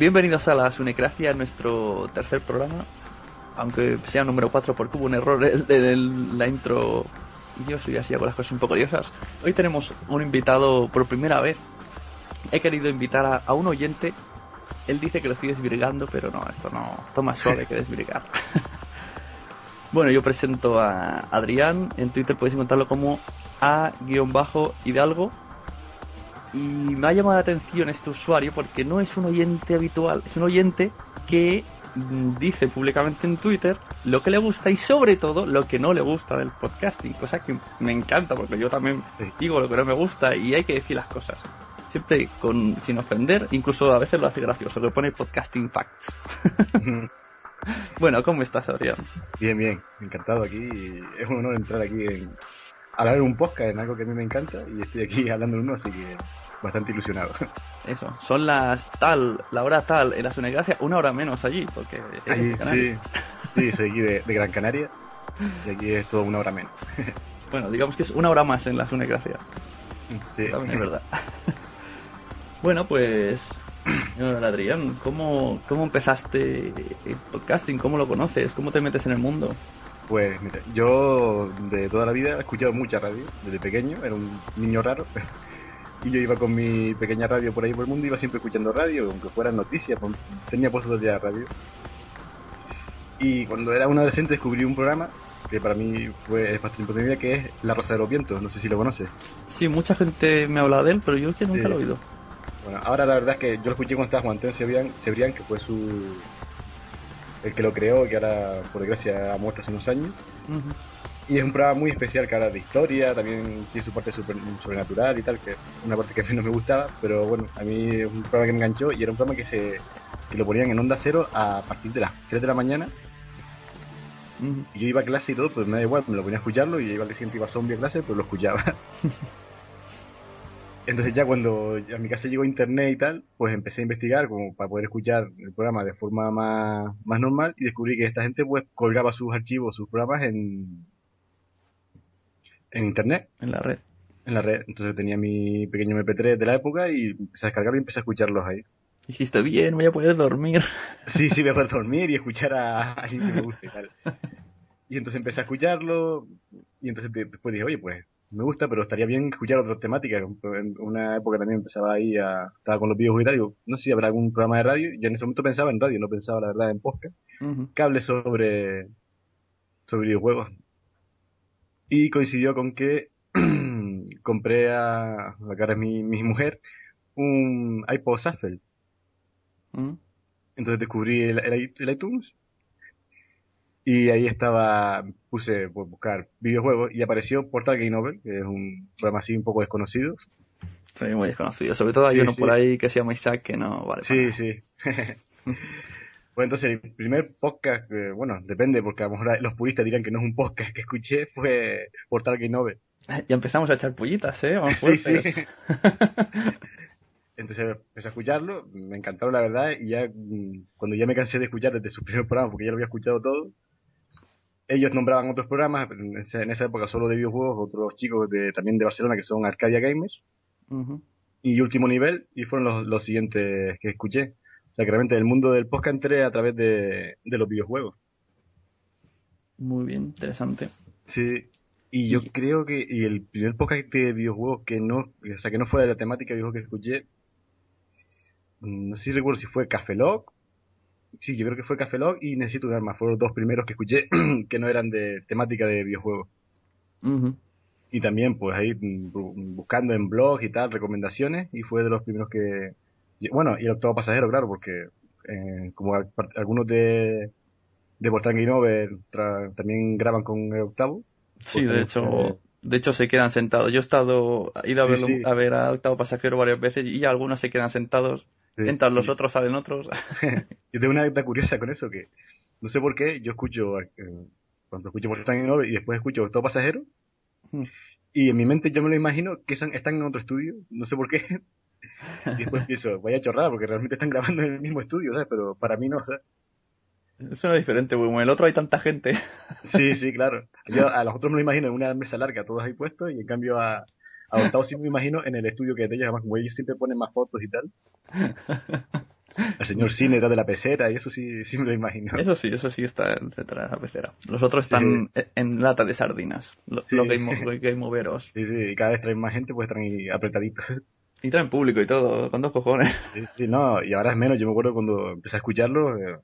Bienvenidos a la Sunecracia, nuestro tercer programa. Aunque sea número 4 porque hubo un error en la intro yo soy así, hago las cosas un poco diosas. Hoy tenemos un invitado por primera vez. He querido invitar a, a un oyente. Él dice que lo estoy desvirgando, pero no, esto no, más suave que desvirgar. bueno, yo presento a Adrián. En Twitter podéis encontrarlo como a-hidalgo y me ha llamado la atención este usuario porque no es un oyente habitual, es un oyente que mm, dice públicamente en Twitter lo que le gusta y sobre todo lo que no le gusta del podcasting, cosa que me encanta porque yo también digo lo que no me gusta y hay que decir las cosas. Siempre con, sin ofender, incluso a veces lo hace gracioso, le pone podcasting facts. bueno, ¿cómo estás, Adrián? Bien, bien, encantado aquí. Es un honor entrar aquí en, hablar en un podcast, en algo que a mí me encanta, y estoy aquí hablando en uno, así que bastante ilusionado. Eso, son las tal, la hora tal en la Gracia, una hora menos allí, porque allí, sí, sí, soy aquí de, Gran Canaria, y aquí es todo una hora menos. bueno, digamos que es una hora más en la Gracia. Sí. También es verdad. bueno, pues Adrián, ¿cómo, ¿cómo empezaste el podcasting? ¿Cómo lo conoces? ¿Cómo te metes en el mundo? Pues mira, yo de toda la vida he escuchado mucha radio, desde pequeño, era un niño raro. Y yo iba con mi pequeña radio por ahí por el mundo, iba siempre escuchando radio, aunque fueran noticias, tenía puestos de radio. Y cuando era un adolescente descubrí un programa que para mí fue bastante importante que es La Rosa de los Vientos, no sé si lo conoces. Sí, mucha gente me habla de él, pero yo es que nunca lo he oído. Bueno, ahora la verdad es que yo lo escuché cuando estaba Juan Antonio Cebrián, que fue su el que lo creó, que ahora por desgracia ha muerto hace unos años. Y es un programa muy especial que habla de historia, también tiene su parte super, sobrenatural y tal, que es una parte que a mí no me gustaba, pero bueno, a mí es un programa que me enganchó y era un programa que se que lo ponían en onda cero a partir de las 3 de la mañana. Y yo iba a clase y todo, pues me da igual, me lo ponía a escucharlo y yo iba al siguiente iba a zombie a clase, pues lo escuchaba. Entonces ya cuando a mi casa llegó internet y tal, pues empecé a investigar como para poder escuchar el programa de forma más, más normal y descubrí que esta gente pues colgaba sus archivos, sus programas en, en internet. En la red. En la red. Entonces tenía mi pequeño MP3 de la época y empecé a descargar y empecé a escucharlos ahí. Dijiste, bien, voy a poder dormir. Sí, sí, voy a poder dormir y escuchar a alguien que me guste y tal. Y entonces empecé a escucharlo y entonces después dije, oye, pues me gusta, pero estaría bien escuchar otras temáticas. En una época también empezaba ahí a... Estaba con los videojuegos y tal, digo, no sé si habrá algún programa de radio. Yo en ese momento pensaba en radio, no pensaba la verdad en podcast. Que hable sobre... sobre videojuegos. Y coincidió con que compré a la cara de mi, mi mujer un iPod Shuffle. ¿Mm? Entonces descubrí el, el- el iTunes y ahí estaba, puse pues, buscar videojuegos y apareció Portal Game Over, que es un programa así un poco desconocido. Sí, muy desconocido. Sobre todo hay Sí, uno sí. por ahí que se llama Isaac que no vale. Sí, sí. pues entonces el primer podcast, eh, bueno, depende porque a lo mejor los puristas dirán que no es un podcast que escuché, fue Portal Game Over. para- Ya empezamos a echar pollitas, ¿eh? Vamos Sí, fuertes. sí. Entonces empecé a escucharlo, me encantaron la verdad, y ya mm, cuando ya me cansé de escuchar desde su primer programa, porque ya lo había escuchado todo, ellos nombraban otros programas, en esa, época solo de videojuegos, otros chicos de, también de Barcelona que son Arcadia Gamers, y Último Nivel, y fueron los, los siguientes que escuché. O sea que realmente el mundo del podcast entré a través de, de los videojuegos. Muy bien, interesante. Sí. Y yo creo que y el primer podcast de videojuegos que no, o sea, que no fuera de la temática de videojuegos que escuché, mm, no sé si recuerdo si fue Café Lock. Sí, yo creo que fue Café Lock y Necesito un arma. Fueron los dos primeros que escuché que no eran de temática de videojuegos. Y también, pues ahí mm, bu- buscando en blogs y tal, recomendaciones, y fue de los primeros que. Bueno, y el octavo pasajero, claro, porque eh, como algunos de, de Portal Game Over también graban con el octavo. Sí, de hecho, de hecho se quedan sentados. Yo he estado, he ido a, Sí, verlo- sí. a ver a Octavo Pasajero varias veces y algunos se quedan sentados. Entran los otros, salen otros. Yo tengo una anécdota curiosa con eso, que no sé por qué, yo escucho, eh, cuando escucho Portal Game Over y después escucho Octavo Pasajero, Hmm. y en mi mente yo me lo imagino que son- están en otro estudio, no sé por qué. Y después pienso, vaya chorrada, porque realmente están grabando en el mismo estudio, ¿sabes? Pero para mí no, ¿sabes? Suena diferente, porque en el otro hay tanta gente. Sí, sí, claro. Yo a los otros me lo imagino en una mesa larga, todos ahí puestos, y en cambio a, a Octavo sí me imagino en el estudio que de ellos, además como ellos siempre ponen más fotos y tal. El señor Cine detrás de la pecera, y eso sí, sí me lo imagino. Eso sí, eso sí está detrás de la pecera. Los otros están e- en lata de sardinas. Lo- Sí. Los game, los game overos. Sí, sí, y cada vez traen más gente, pues están ahí apretaditos. Y traen público y todo, con dos cojones. Sí, sí, no, y ahora es menos, yo me acuerdo cuando empecé a escucharlo, eh,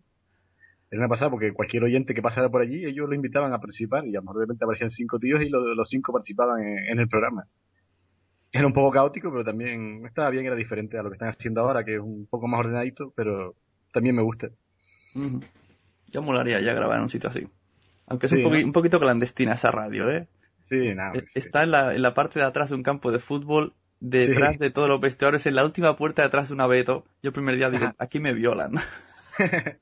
era una pasada porque cualquier oyente que pasara por allí, ellos lo invitaban a participar, y a lo mejor de repente aparecían cinco tíos y lo- los cinco participaban en, en el programa. Era un poco caótico, pero también estaba bien, era diferente a lo que están haciendo ahora, que es un poco más ordenadito, pero también me gusta. Ujú. Yo molaría ya grabar en un sitio así. Aunque es Sí, un, poqui- ¿no? un poquito clandestina esa radio, ¿eh? Sí, nada. Eh, sí. Está en la, en la parte de atrás de un campo de fútbol, detrás Sí. de todos los vestuarios, en la última puerta detrás de un abeto. Yo el primer día digo, aquí me violan.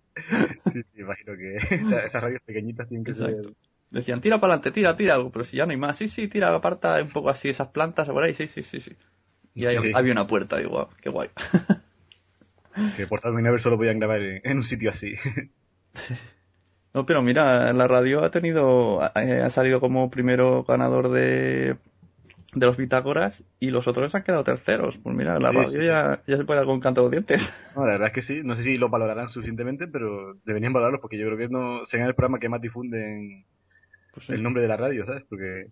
Sí, sí, imagino que esa- esas radios pequeñitas tienen que Exacto. ser... Decían, tira para adelante, tira, tira pero si ya no hay más, sí, sí, tira, aparta un poco así esas plantas por ahí, sí, sí, sí, sí. Y ahí Sí. había una puerta, digo, "Guau, qué guay. que por tal Minerva solo podían grabar en, un sitio así. No, pero mira, la radio ha tenido, eh, ha salido como primero ganador de, de los Bitágoras y los otros han quedado terceros. Pues mira, la Sí, radio sí. ya, ya se puede dar con canto los dientes. No, la verdad es que sí. No sé si lo valorarán suficientemente, pero deberían valorarlos porque yo creo que no serán el programa que más difunden Pues sí. el nombre de la radio, ¿sabes? Porque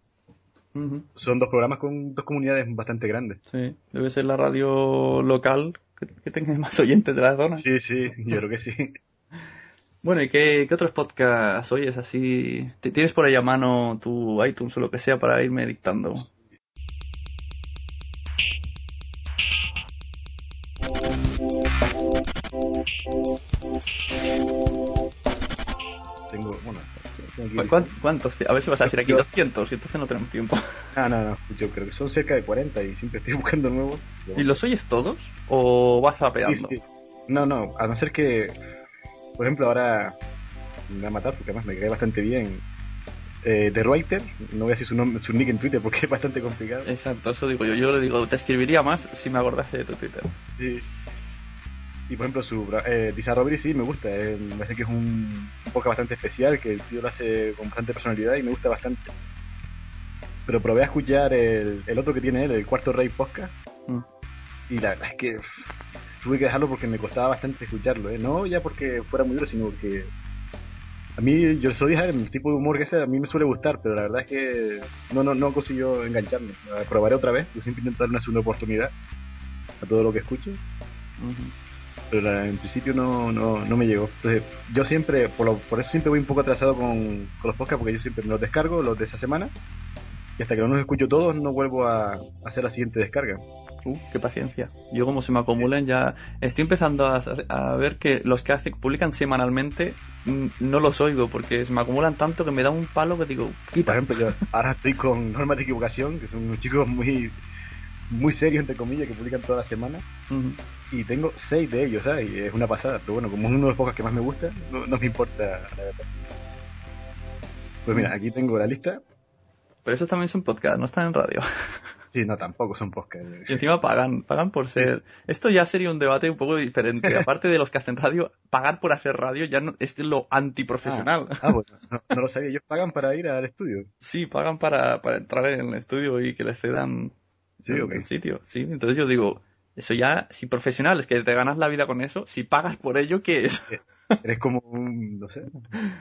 son dos programas con dos comunidades bastante grandes. sí, debe ser la radio local que, que tenga más oyentes de la zona. Sí, sí, yo creo que sí. Bueno, ¿y qué, qué otros podcasts oyes así? ¿Te- ¿Tienes por ahí a mano tu iTunes o lo que sea para irme dictando? Tengo, bueno, tengo aquí- ¿Cu- cuán- ¿Cuántos? A ver si vas a decir aquí Yo- 200 y entonces no tenemos tiempo. Ah, no, no, yo creo que son cerca de 40 y siempre estoy buscando nuevos. ¿Y los oyes todos o vas apeando? sí. No, no, a no ser que, por ejemplo, ahora me va a matar porque además me cae bastante bien. Eh, The Writer, no voy a decir su, nombre, su nick en Twitter porque es bastante complicado. Exacto, eso digo yo. Yo le digo, te escribiría más si me acordase de tu Twitter. Sí. Y por ejemplo, su eh, sí me gusta. eh, me parece que es un, un podcast bastante especial, que el tío lo hace con bastante personalidad y me gusta bastante. Pero probé a escuchar el, el otro que tiene él, el Cuarto Rey Podcast. Mm. Y la verdad es que pff, tuve que dejarlo porque me costaba bastante escucharlo. ¿eh? No ya porque fuera muy duro, sino porque a mí, yo soy el tipo de humor que sea, a mí me suele gustar, pero la verdad es que no, no, no consiguió engancharme. Probaré otra vez, yo siempre intento darle una segunda oportunidad a todo lo que escucho pero la- en principio no, no, no me llegó. Entonces, yo siempre, por, lo- por eso siempre voy un poco atrasado con, con los podcasts, porque yo siempre me los descargo, los de esa semana, y hasta que no los escucho todos, no vuelvo a, a hacer la siguiente descarga. Uh, qué paciencia. Yo como se me acumulan ya... Estoy empezando a, a ver que los que hace, publican semanalmente no los oigo porque se me acumulan tanto que me da un palo que digo, Por quita. ejemplo, yo ahora estoy con Normas de Equivocación, que son unos chicos muy muy serios, entre comillas, que publican toda la semana. Y tengo seis de ellos, ¿sabes? Y es una pasada. Pero bueno, como es uno de los pocos que más me gusta, no, no me importa, la verdad. Pues mira, aquí tengo la lista. Pero esos también son podcasts, no están en radio. Sí, no, tampoco son podcasts. Y encima pagan, pagan por ser... Esto ya sería un debate un poco diferente. Aparte de los que hacen radio, pagar por hacer radio ya no, es lo antiprofesional. Ah, ah, pues no, no lo sabía. Ellos pagan para ir al estudio. Sí, pagan para, para entrar en el estudio y que les cedan Sí, el, ok. el sitio. Sí, entonces yo digo, eso ya, si profesional es que te ganas la vida con eso, si pagas por ello, ¿qué es? Eres como un, no sé,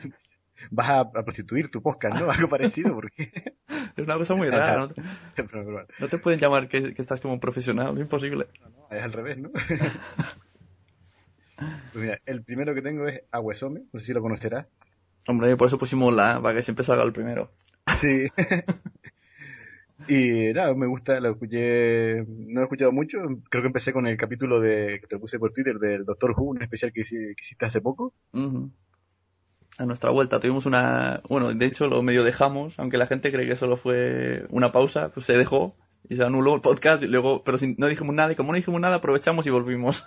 vas a, a prostituir tu podcast, ¿no? Algo parecido, porque... Es una cosa muy rara. ¿no? te- No te pueden llamar que, que estás como un profesional, es imposible. no, es al revés, ¿no? Pues mira, el primero que tengo es Aguesome, no sé si lo conocerás. Hombre, por eso pusimos la, para que siempre salga el primero. Sí. Y nada, me gusta, lo escuché, no lo he escuchado mucho, creo que empecé con el capítulo de que te puse por Twitter del Doctor Who, un especial que, que hiciste hace poco. A nuestra vuelta tuvimos una... Bueno, de hecho lo medio dejamos, aunque la gente cree que solo fue una pausa, pues se dejó y se anuló el podcast y luego, pero sin- no dijimos nada y como no dijimos nada aprovechamos y volvimos.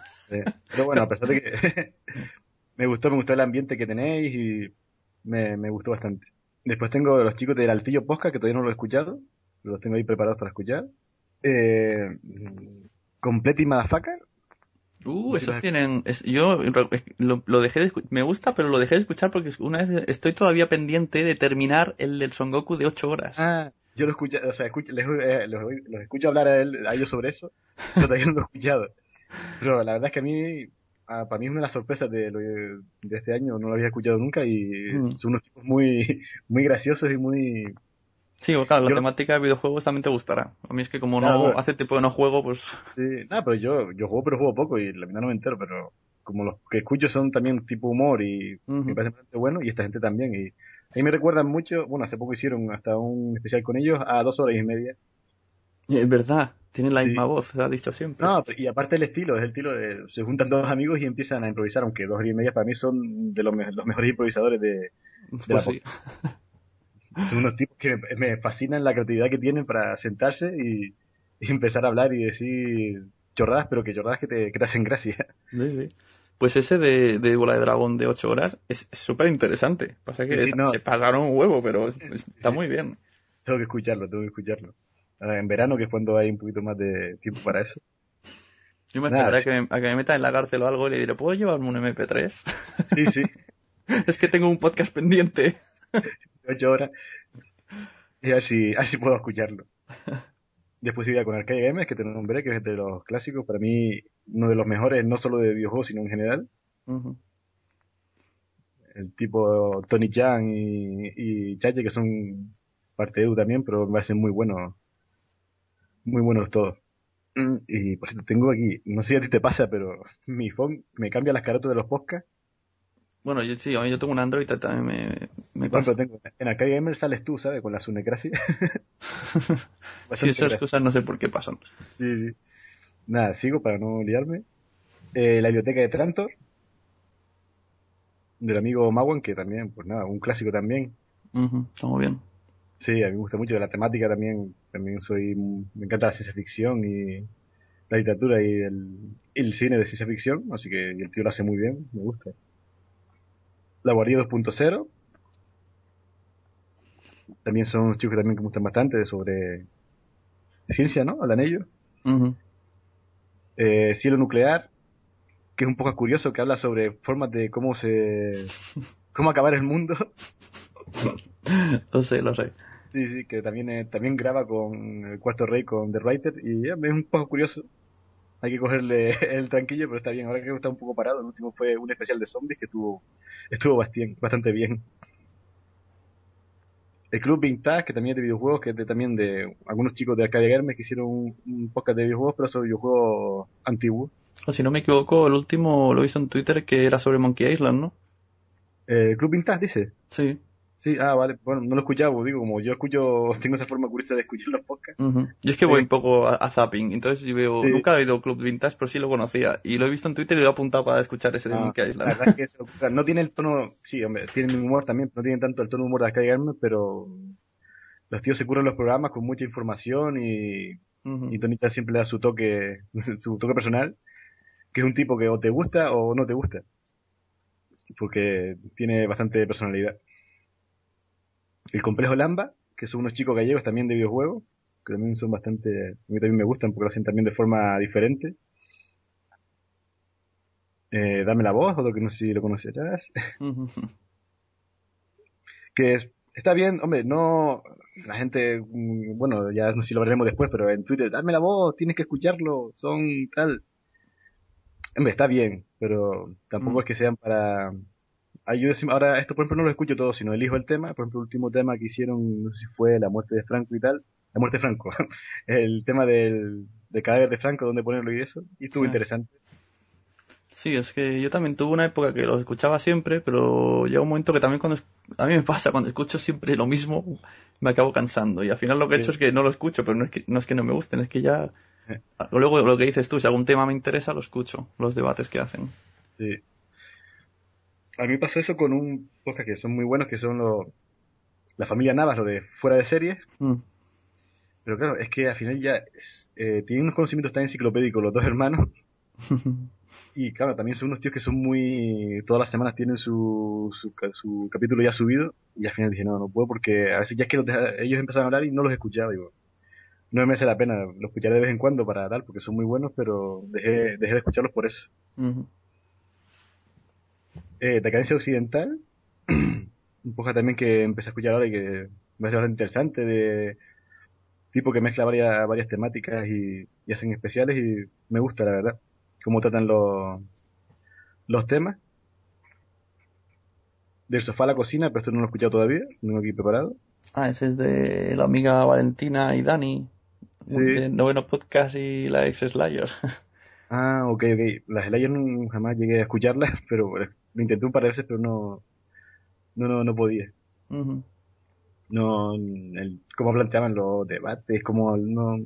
Pero bueno, a pesar de que me gustó, me gustó el ambiente que tenéis y me, me gustó bastante. Después tengo los chicos del Altillo Posca, que todavía no lo he escuchado, los tengo ahí preparados para escuchar. Eh, Complete y Motherfucker, Uh, esos tienen. es- yo lo, lo dejé de Me gusta, pero lo dejé de escuchar porque una vez estoy todavía pendiente de terminar el del Son Goku de 8 horas. Ah, yo lo escucho, o sea, escucho, les- eh, los, los escucho hablar a, él, a ellos sobre eso, pero todavía no lo he escuchado. Pero la verdad es que a mí, ah, para mí es una de las sorpresas de este año, no lo había escuchado nunca y Mm. son unos tipos muy, muy graciosos y muy... Sí, claro, la Yo- temática de videojuegos también te gustará. A mí es que como Claro, no bueno. hace tiempo que no juego, pues. Sí, nada, pero yo, yo juego, pero juego poco y la verdad no me entero, pero como los que escucho son también tipo humor y me parece bastante bueno y esta gente también y a mí me recuerdan mucho, bueno, hace poco hicieron hasta un especial con ellos a dos horas y media. Es verdad, tienen la Sí. misma voz, se ha dicho siempre. No, y aparte el estilo, es el estilo de, se juntan dos amigos y empiezan a improvisar, aunque dos horas y media para mí son de los, me- los mejores improvisadores de, de la Pues sí. son unos tipos que me, fascinan la creatividad que tienen para sentarse y, y empezar a hablar y decir chorradas, pero que chorradas que te, que te hacen gracia. Sí, sí. Pues ese de, de Bola de Dragón de 8 horas es súper interesante. Pasa que Sí, sí, es- no. se pasaron un huevo, pero es- está muy bien. Tengo que escucharlo, tengo que escucharlo. Ahora, en verano, que es cuando hay un poquito más de tiempo para eso. Yo me Nada, esperaré a sí. que me, a que me metan en la cárcel o algo y le diré, ¿puedo llevarme un MP3? Sí, sí, es que tengo un podcast pendiente. ocho horas. Y así, así puedo escucharlo. Después iría con Arcade Games, que te nombré, que es de los clásicos, para mí uno de los mejores, no solo de videojuegos, sino en general. El tipo Tony Chan y, y Chache, que son parte de Edu también, pero me parecen muy buenos. Muy buenos todos. Mm, Y por cierto, tengo aquí, no sé si a ti te pasa, pero mi phone me cambia las carátulas de los podcasts. Bueno, yo sí, yo tengo un Android también me, me pasa. tengo, en Arcade Gamer sales tú, ¿sabes? Con la Sunecracia. Sí, esas cosas no sé por qué pasan. Sí, sí. Nada, sigo para no liarme. Eh, la biblioteca de Trantor. Del amigo Mawan, que también, pues nada, un clásico también. Ujú, Está muy bien. Sí, a mí me gusta mucho. De la temática también, también soy, me encanta la ciencia ficción y la literatura y el, el cine de ciencia ficción, así que el tío lo hace muy bien, me gusta. La Guardia 2.0. También son unos chicos que también me gustan bastante sobre ciencia, ¿no? Hablan ellos. Eh, Cielo Nuclear, que es un poco curioso, que habla sobre formas de cómo se... cómo acabar el mundo. Lo sé, lo sé. Sí, sí, que también, eh, también graba con el Cuarto Rey, con The Writer, y es un poco curioso. Hay que cogerle el tranquillo, pero está bien. Ahora que está un poco parado, el último fue un especial de zombies que estuvo, estuvo bastante, bastante bien. El Club Vintage, que también es de videojuegos, que es de, también de algunos chicos de Arcadia Games que hicieron un, un podcast de videojuegos, pero sobre videojuegos antiguos. Si no me equivoco, el último lo hizo en Twitter que era sobre Monkey Island, ¿no? Eh, Club Vintage dice. Sí. Sí, ah, vale. Bueno, no lo he escuchado, digo, como yo escucho, tengo esa forma curiosa de escuchar los podcasts. Yo es que voy un poco a, zapping, entonces yo veo, nunca he oído Club Vintage, pero sí lo conocía. Y lo he visto en Twitter y lo he apuntado para escuchar ese de ah, Monkey Island. La verdad es que no tiene el tono, sí, hombre, tiene mi humor también, no tiene tanto el tono de humor de Arcade pero los tíos se curan los programas con mucha información y, y Tonita siempre le da su toque, su toque personal, que es un tipo que o te gusta o no te gusta. Porque tiene bastante personalidad. El complejo Lamba, que son unos chicos gallegos también de videojuegos, que también son bastante, a mí también me gustan porque lo hacen también de forma diferente. Eh, Dame la voz, otro que no sé si lo conocerás. que es, está bien, hombre, no, la gente, mm, bueno, ya no sé si lo veremos después, pero en Twitter, dame la voz, tienes que escucharlo, son tal. Hombre, está bien, pero tampoco mm. es que sean para, ahora esto por ejemplo no lo escucho todo, sino elijo el tema, por ejemplo el último tema que hicieron, no sé si fue la muerte de Franco y tal, la muerte de Franco, el tema del, de cadáver de Franco, donde ponerlo y eso, y estuvo interesante. Sí, es que yo también tuve una época que los escuchaba siempre, pero llega un momento que también cuando a mí me pasa, cuando escucho siempre lo mismo, me acabo cansando. Y al final lo que he hecho es que no lo escucho, pero no es que no, es que no me gusten, es que ya... Luego lo que dices tú, si algún tema me interesa, lo escucho, los debates que hacen. Sí, a mí pasó eso con un podcast que son muy buenos, que son los, la familia Navas, lo de fuera de series. Mm. Pero claro, es que al final ya eh, tienen unos conocimientos tan enciclopédicos los dos hermanos. y claro, también son unos tíos que son muy... Todas las semanas tienen su, su, capítulo ya subido. Y al final dije, no, no puedo porque a veces ya es que ellos empezaron a hablar y no los escuchaba. Digo, no me hace la pena, los escucharé de vez en cuando para tal, porque son muy buenos, pero dejé, dejé de escucharlos por eso eh, Decadencia Occidental, un poco también que empecé a escuchar ahora y que me hace bastante interesante, de tipo que mezcla varias, varias temáticas y, hacen especiales y me gusta, la verdad, cómo tratan los, los temas. Del sofá a la cocina, pero esto no lo he escuchado todavía, no tengo aquí preparado. Ah, ese es de la amiga Valentina y Dani. Sí. noveno podcast y la ex Slayer. Ah, ok, ok. Las Slayer jamás llegué a escucharlas, pero lo intenté un par de veces, pero no, no, no, no podía. No, el, cómo planteaban los debates, como no...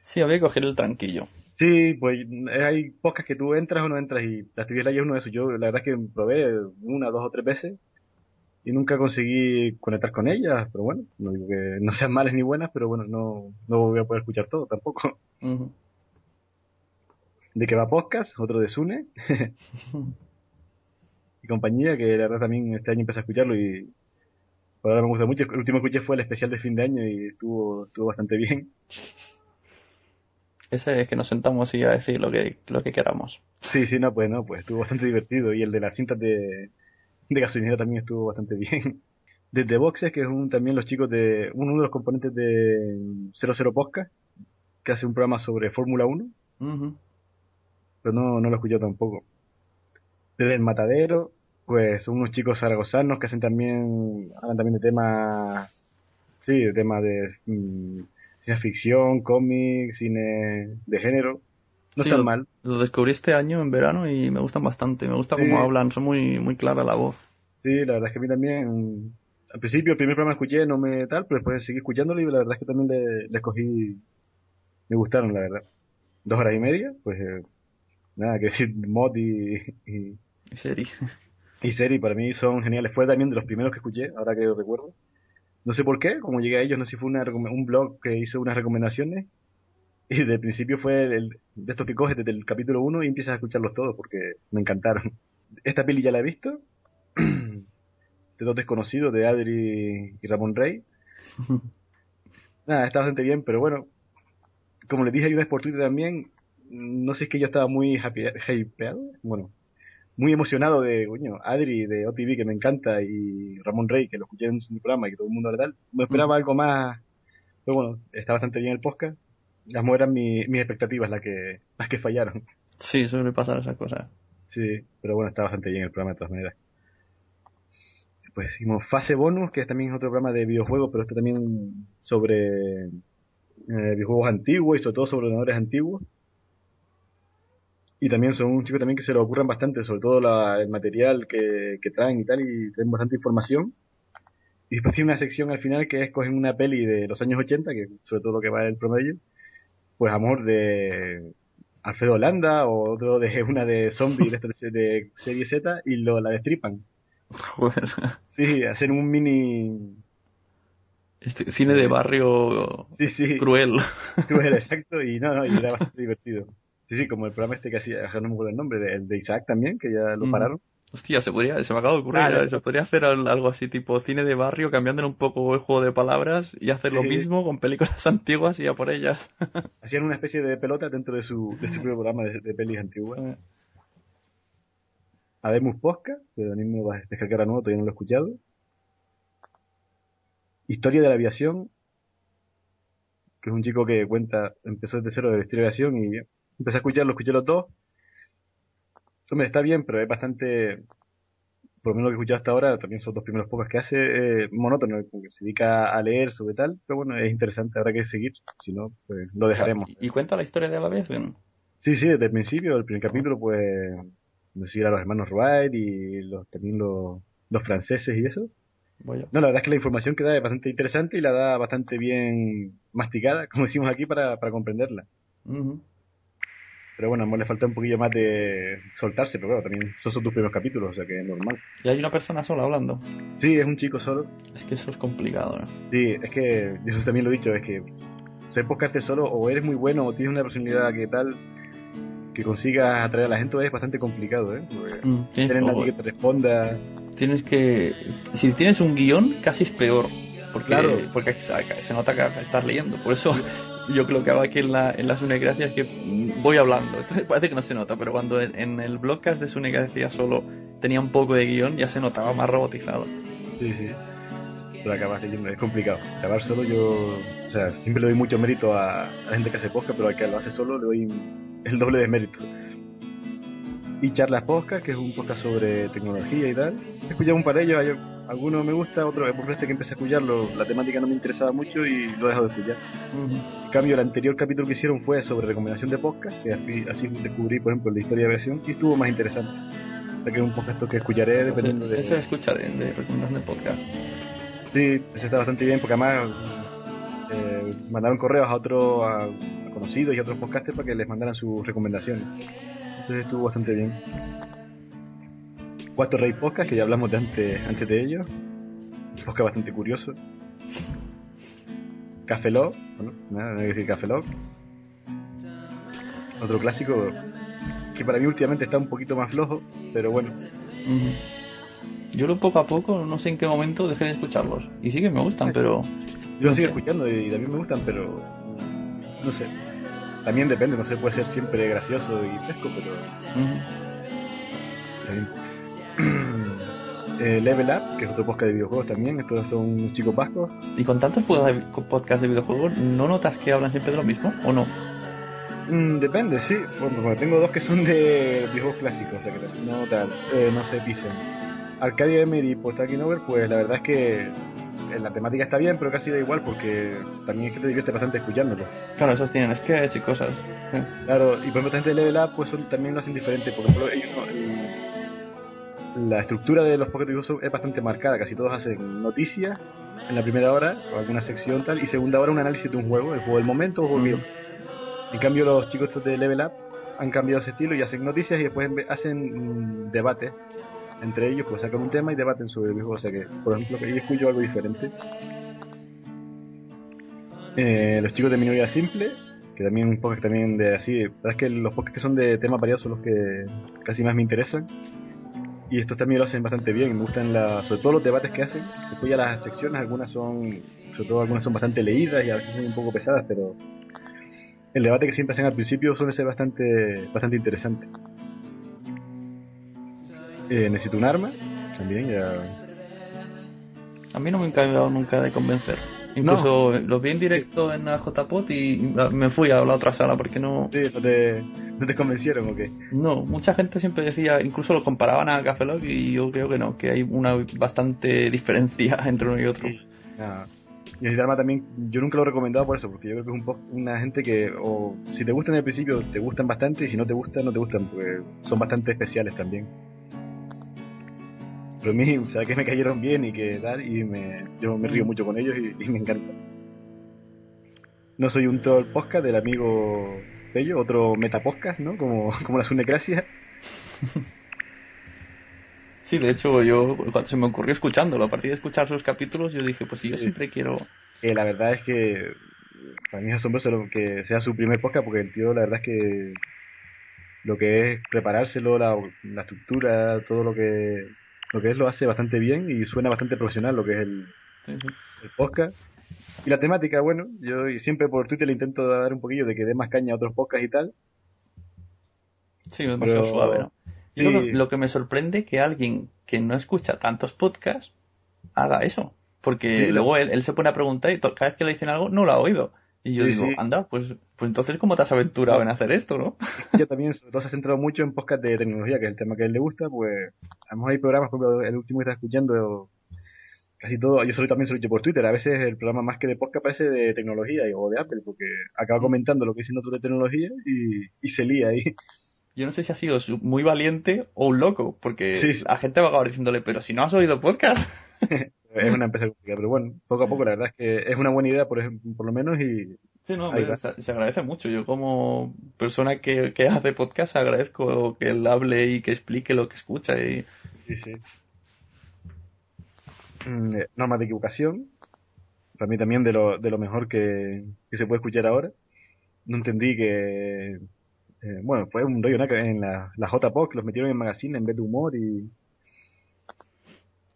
Sí, había que coger el tranquillo. Sí, pues hay pocas que tú entras o no entras y la actividad es uno de esos. Yo la verdad es que probé una, dos o tres veces y nunca conseguí conectar con ellas, pero bueno, no digo que no sean malas ni buenas, pero bueno, no, no voy a poder escuchar todo tampoco. De que va podcast, otro de Sune. y compañía, que la verdad también este año empecé a escucharlo y ahora me gusta mucho. El último que escuché fue el especial de fin de año y estuvo, estuvo bastante bien. Ese es que nos sentamos y a decir lo que, lo que queramos. Sí, sí, no, pues no, pues estuvo bastante divertido. Y el de las cintas de, de gasolinera también estuvo bastante bien. Desde Boxes, que es un, también los chicos de, uno de los componentes de 00 Podcast, que hace un programa sobre Fórmula 1. Pero no, no lo escuché tampoco. Desde el Matadero, pues son unos chicos zaragozanos que hacen también, hablan también de temas, sí, de temas de mm, ciencia ficción, cómics, cine de género. No están mal. Lo descubrí este año en verano y me gustan bastante. Me gusta cómo hablan, son muy, muy clara la voz. Sí, la verdad es que a mí también, al principio el primer programa escuché, no me tal, pero después seguí escuchándolo y la verdad es que también le, le escogí, me gustaron, la verdad. Dos horas y media, pues eh, nada que decir, mod y, y, y serie y Seri para mí son geniales. Fue también de los primeros que escuché, ahora que recuerdo. No sé por qué, como llegué a ellos, no sé si fue una, un blog que hizo unas recomendaciones. Y de principio fue el, de estos que coges desde el capítulo 1 y empiezas a escucharlos todos porque me encantaron. Esta peli ya la he visto. de dos desconocidos, de Adri y Ramón Rey. Nada, está bastante bien, pero bueno. Como le dije una vez por Twitter también, no sé si es que yo estaba muy hypeado. Bueno, muy emocionado de, coño, Adri de OTV que me encanta y Ramón Rey que lo escuché en su programa y que todo el mundo habla tal. Me esperaba algo más, pero bueno, está bastante bien el podcast. Las eran mis expectativas las que, las que fallaron. Sí, suele pasar esas cosas. Sí, pero bueno, está bastante bien el programa de todas maneras. Pues hicimos Fase Bonus, que también es otro programa de videojuegos, pero este también sobre eh, videojuegos antiguos y sobre todo sobre ordenadores antiguos. Y también son un chico también que se lo ocurran bastante, sobre todo el material que, traen y tal, y tienen bastante información. y después tiene una sección al final que es cogen una peli de los años 80, que sobre todo lo que va el promedio, pues amor de Alfredo Holanda o otro de una de zombies de, de serie Z y lo la destripan. Sí, hacen un mini este cine de barrio Sí, sí. cruel. cruel, exacto, y no, no, y era bastante divertido. Sí, sí, como el programa este que hacía, no me acuerdo el nombre, de, el de Isaac también, que ya lo pararon. Hostia, se podría, se me acaba de ocurrir. ¿eh? se podría hacer al- algo así tipo cine de barrio, cambiándole un poco el juego de palabras y hacer lo Sí. mismo con películas antiguas y ya por ellas. Hacían una especie de pelota dentro de su, de su programa de, de pelis antiguas. Habemos Posca, que lo mismo vas a descargar a nuevo, todavía no lo he escuchado. Historia de la aviación, que es un chico que cuenta, empezó desde cero de la aviación y empecé a escucharlo, escuché los dos. Hombre, está bien, pero es bastante, por lo menos lo que he escuchado hasta ahora, también son los dos primeros podcasts que hace, eh, monótono, porque se dedica a leer sobre tal, pero bueno, es interesante, habrá que seguir, si no, pues lo dejaremos. Y, y cuenta la historia de la aviación. Sí, sí, desde el principio, el primer capítulo, pues, nos a los hermanos Wright y los, también los, los franceses y eso. No, la verdad es que la información que da es bastante interesante y la da bastante bien masticada, como decimos aquí, para, para comprenderla. Pero bueno, a le falta un poquillo más de soltarse, pero claro, también esos son tus primeros capítulos, o sea que es normal. Y hay una persona sola hablando. Sí, es un chico solo. Es que eso es complicado, ¿eh? Sí, es que, eso también lo he dicho, es que ser podcastер solo o eres muy bueno o tienes una personalidad que tal que consigas atraer a la gente es bastante complicado, ¿eh? Mm, tienes, tener nadie que te responda. tienes que... Si tienes un guion, casi es peor. Porque, Claro. porque se se nota que estás leyendo. Por eso yo creo que aquí en, la, en las Sunegracias que voy hablando. Entonces parece que no se nota, pero cuando en, en el blogcast de Sunegracia solo tenía un poco de guion, ya se notaba más robotizado. Sí, sí. Pero acabas leyendo, es complicado. Acabar solo yo, o sea, siempre le doy mucho mérito a, a la gente que hace podcast, pero al que lo hace solo le doy el doble de mérito. Y Charlas Podcast, que es un podcast sobre tecnología y tal. He escuchado un par de ellos, hay- algunos me gusta, otros, por este que empecé a escucharlo, la temática no me interesaba mucho y lo he dejado de escuchar. En cambio, el anterior capítulo que hicieron fue sobre recomendación de podcast, que así, así descubrí, por ejemplo, la historia de aviación, y estuvo más interesante. O sea que es un podcast que escucharé dependiendo de... Ese escucharé de recomendación de podcast. Sí, eso está bastante bien porque además eh, mandaron correos a otros a, a conocidos y a otros podcasters para que les mandaran sus recomendaciones. Entonces estuvo bastante bien. Cuatro Rey Podcast, que ya hablamos de antes, antes de ellos. Un podcast bastante curioso. Café Lock, bueno, nada, no hay que decir Café. Otro clásico que para mí últimamente está un poquito más flojo, pero bueno. Yo lo poco a poco, no sé en qué momento dejé de escucharlos. Y sí que me gustan, pero... Yo No sigo sé. escuchando y también me gustan, pero no sé. También depende, no sé, puede ser siempre gracioso y fresco, pero. Eh, Level Up, que es otro podcast de videojuegos también, estos son chicos vascos. Y con tantos pod- podcasts de videojuegos, ¿no notas que hablan siempre de lo mismo? ¿O no? Mm, depende, sí. Bueno, tengo dos que son de videojuegos clásicos, o sea que no tal, eh, no se pisen. Arcadia Emery y Postalking Over, pues la verdad es que eh, la temática está bien, pero casi da igual porque también es que te diviertes bastante escuchándolo. Claro, esos tienen sketch y cosas. Claro, y por ejemplo, gente de Level Up, pues son, también lo hacen diferente. Por ejemplo, ellos no- el- la estructura de los Pocket Videojuegos es bastante marcada. Casi todos hacen noticias en la primera hora, o alguna sección tal, y segunda hora un análisis de un juego, el juego del momento o juego video. En cambio, los chicos estos de Level Up han cambiado ese estilo y hacen noticias y después hacen mm, debates entre ellos, pues sacan un tema y debaten sobre el videojuego. O sea que, por ejemplo, que ahí escucho algo diferente. Eh, los chicos de Minoría Simple, que también un podcast también de así, la verdad es que los podcasts que son de temas variados son los que casi más me interesan. Y estos también lo hacen bastante bien, me gustan la, sobre todo los debates que hacen. Después ya las secciones, algunas son, sobre todo algunas son bastante leídas y a veces son un poco pesadas, pero el debate que siempre hacen al principio suele ser bastante, bastante interesante. Eh, necesito un arma, también ya A mí no me he encargado nunca de convencer. Incluso los vi en directo en la JPOT y me fui a la otra sala porque no... Sí, no te, no te convencieron o qué. No, mucha gente siempre decía, incluso lo comparaban a Café Lock y yo creo que no, que hay una bastante diferencia entre uno y otro. Ah, Y el Dharma también, yo nunca lo he recomendado por eso, porque yo creo que es un poco una gente que, o si te gustan al principio, te gustan bastante, y si no te gustan, no te gustan, porque son bastante especiales también. pero a mí, o sea, que me cayeron bien y que tal, y me, yo me río mucho con ellos y, y me encanta. No soy un troll podcast del amigo Pello, otro metapodcast, ¿no? Como, como la Sunecracia. Sí, de hecho, yo cuando se me ocurrió escuchándolo, a partir de escuchar sus capítulos, yo dije, pues sí, yo siempre quiero. Que la verdad es que para mí es asombroso lo que sea su primer podcast, porque el tío, la verdad es que lo que es preparárselo, la, la estructura, todo lo que lo que es lo hace bastante bien y suena bastante profesional lo que es el, Sí, sí. el podcast. Y la temática, bueno, yo siempre por Twitter le intento dar un poquillo de que dé más caña a otros podcasts y tal. Sí, es demasiado Pero- suave, ¿no? Yo lo, que- lo que me sorprende que alguien que no escucha tantos podcasts haga eso. Porque Sí, luego él, él se pone a preguntar y cada vez que le dicen algo no lo ha oído. Y yo Sí, digo, anda, pues, pues entonces ¿cómo te has aventurado en hacer esto, no? Ella también, sobre todo, se ha centrado mucho en podcast de tecnología, que es el tema que a él le gusta, pues, a lo mejor hay programas, ejemplo, el último que está escuchando, casi todo, yo solo también se lo he dicho por Twitter, a veces el programa más que de podcast parece de tecnología y- o de Apple, porque acaba comentando lo que dicen otros de tecnología y, y se lía ahí. Yo no sé si ha sido muy valiente o un loco, porque Sí, sí. la gente va a acabar diciéndole, pero si no has oído podcast. Es una empresa complicada, pero bueno, poco a poco la verdad es que es una buena idea por, ejemplo, por lo menos y Sí, no, hombre, se, se agradece mucho. Yo como persona que, que hace podcast agradezco que él hable y que explique lo que escucha. Y... Sí, sí. Mm, eh, normas de equivocación. Para mí también de lo, de lo mejor que, que se puede escuchar ahora. No entendí que... eh, bueno, fue un rollo en la, la JPOC los metieron en magazine en vez de humor y,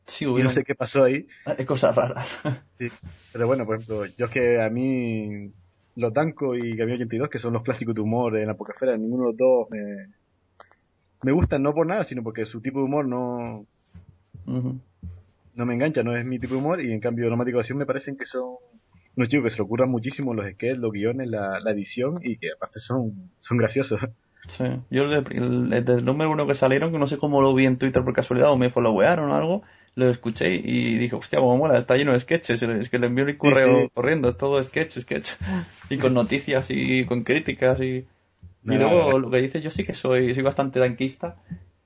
Sí, y no hubieron sé qué pasó ahí. hay cosas raras. Sí. Pero bueno, por ejemplo, yo es que a mí los Danco y Gabriel 82, que son los clásicos de humor en la pocafera, ninguno de los dos me, me gustan, no por nada, sino porque su tipo de humor no. No me engancha, no es mi tipo de humor, y en cambio de Equivocación me parecen que son unos chicos que se le ocurran muchísimo los sketches, los guiones, la, la edición, y que aparte son, son graciosos. Sí. Yo el, de- el- número uno que salieron, que no sé cómo lo vi en Twitter por casualidad o me followearon o algo, lo escuché y dije, hostia, cómo mola, está lleno de sketches. Es que le envío el correo sí. corriendo, es todo sketch, sketch. Y con noticias y con críticas y... No, y luego lo que dices, yo sí que soy, soy bastante tanquista,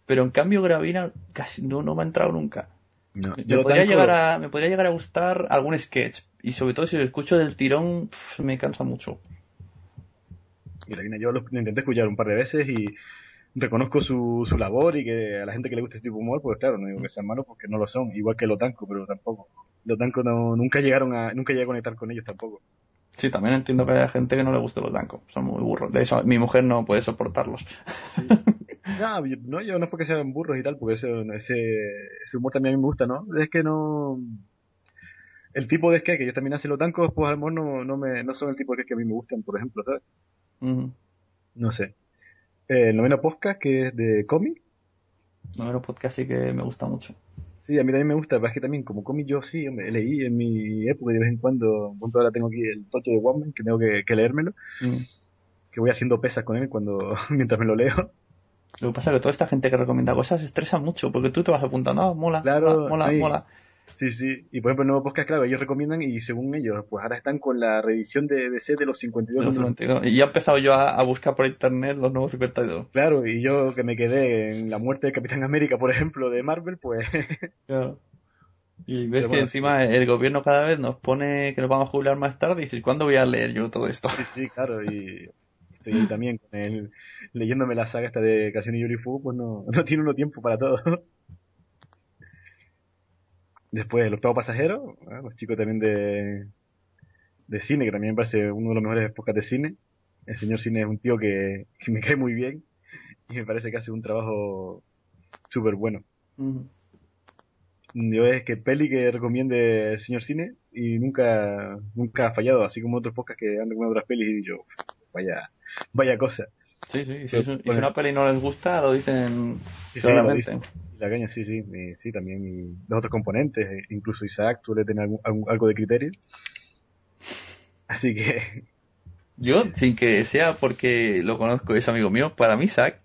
pero en cambio Gravina casi no, no me ha entrado nunca. No, Me, yo podría llegar a, me podría llegar a gustar algún sketch, y sobre todo si lo escucho del tirón, me cansa mucho. Yo lo, intenté escuchar un par de veces y reconozco su, su labor y que a la gente que le gusta este tipo de humor, pues claro, no digo que sean malos porque no lo son, igual que los Danco, pero tampoco. Los Danco no, nunca llegaron a, nunca llegué a conectar con ellos tampoco. Sí, también entiendo que hay gente que no le guste los blancos, son muy burros. De eso, mi mujer no puede soportarlos. No, yo, no, yo no es porque sean burros y tal, porque ese, ese, humor también a mí me gusta, ¿no? Es que no... El tipo de sketch que ellos también hacen los tancos, pues a lo mejor no, no, me, no son el tipo de sketch que a mí me gustan, por ejemplo, ¿sabes? No sé. Eh, el noveno podcast, que es de cómic, Número podcast sí que me gusta mucho. Sí, a mí también me gusta, pero es que también como cómic yo sí, hombre, leí en mi época y de vez en cuando, ahora tengo aquí el tocho de Woman, que tengo que, que leérmelo, Mm. que voy haciendo pesas con él cuando mientras me lo leo. Lo que pasa es que toda esta gente que recomienda cosas estresa mucho, porque tú te vas apuntando, ah, mola, Claro, mola, mola, mola. Sí, sí. Y por ejemplo, el nuevo podcast, claro, ellos recomiendan y según ellos, pues ahora están con la reedición de DC de los 52 De los números 52. Y ya he empezado yo a, a buscar por internet los nuevos 52. Claro, y yo que me quedé en la muerte de Capitán América, por ejemplo, de Marvel, pues Claro. Y ves Pero que bueno, encima el gobierno cada vez nos pone que nos vamos a jubilar más tarde y dices, ¿cuándo voy a leer yo todo esto? sí, sí, claro, y estoy también con él leyéndome la saga esta de Canción y Yuri Fu, pues no, no tiene uno tiempo para todo. Después, El Octavo Pasajero, ¿eh? los chicos también de, de cine, que también me parece uno de los mejores podcasts de cine. El señor Cine es un tío que, que me cae muy bien y me parece que hace un trabajo súper bueno. Yo es que peli que recomiende el señor cine y nunca nunca ha fallado, así como otros podcasts que han recomendado otras pelis y yo, vaya vaya cosa. Sí, sí, y si, Pero, es un- y si bueno. una peli no les gusta, lo dicen Sí, sí, claramente. La caña, sí, sí, sí, también y los otros componentes, eh, incluso Isaac suele tener algún- algún- algo de criterio. Así que, Yo, sin que sea porque lo conozco, es amigo mío, para mí Zack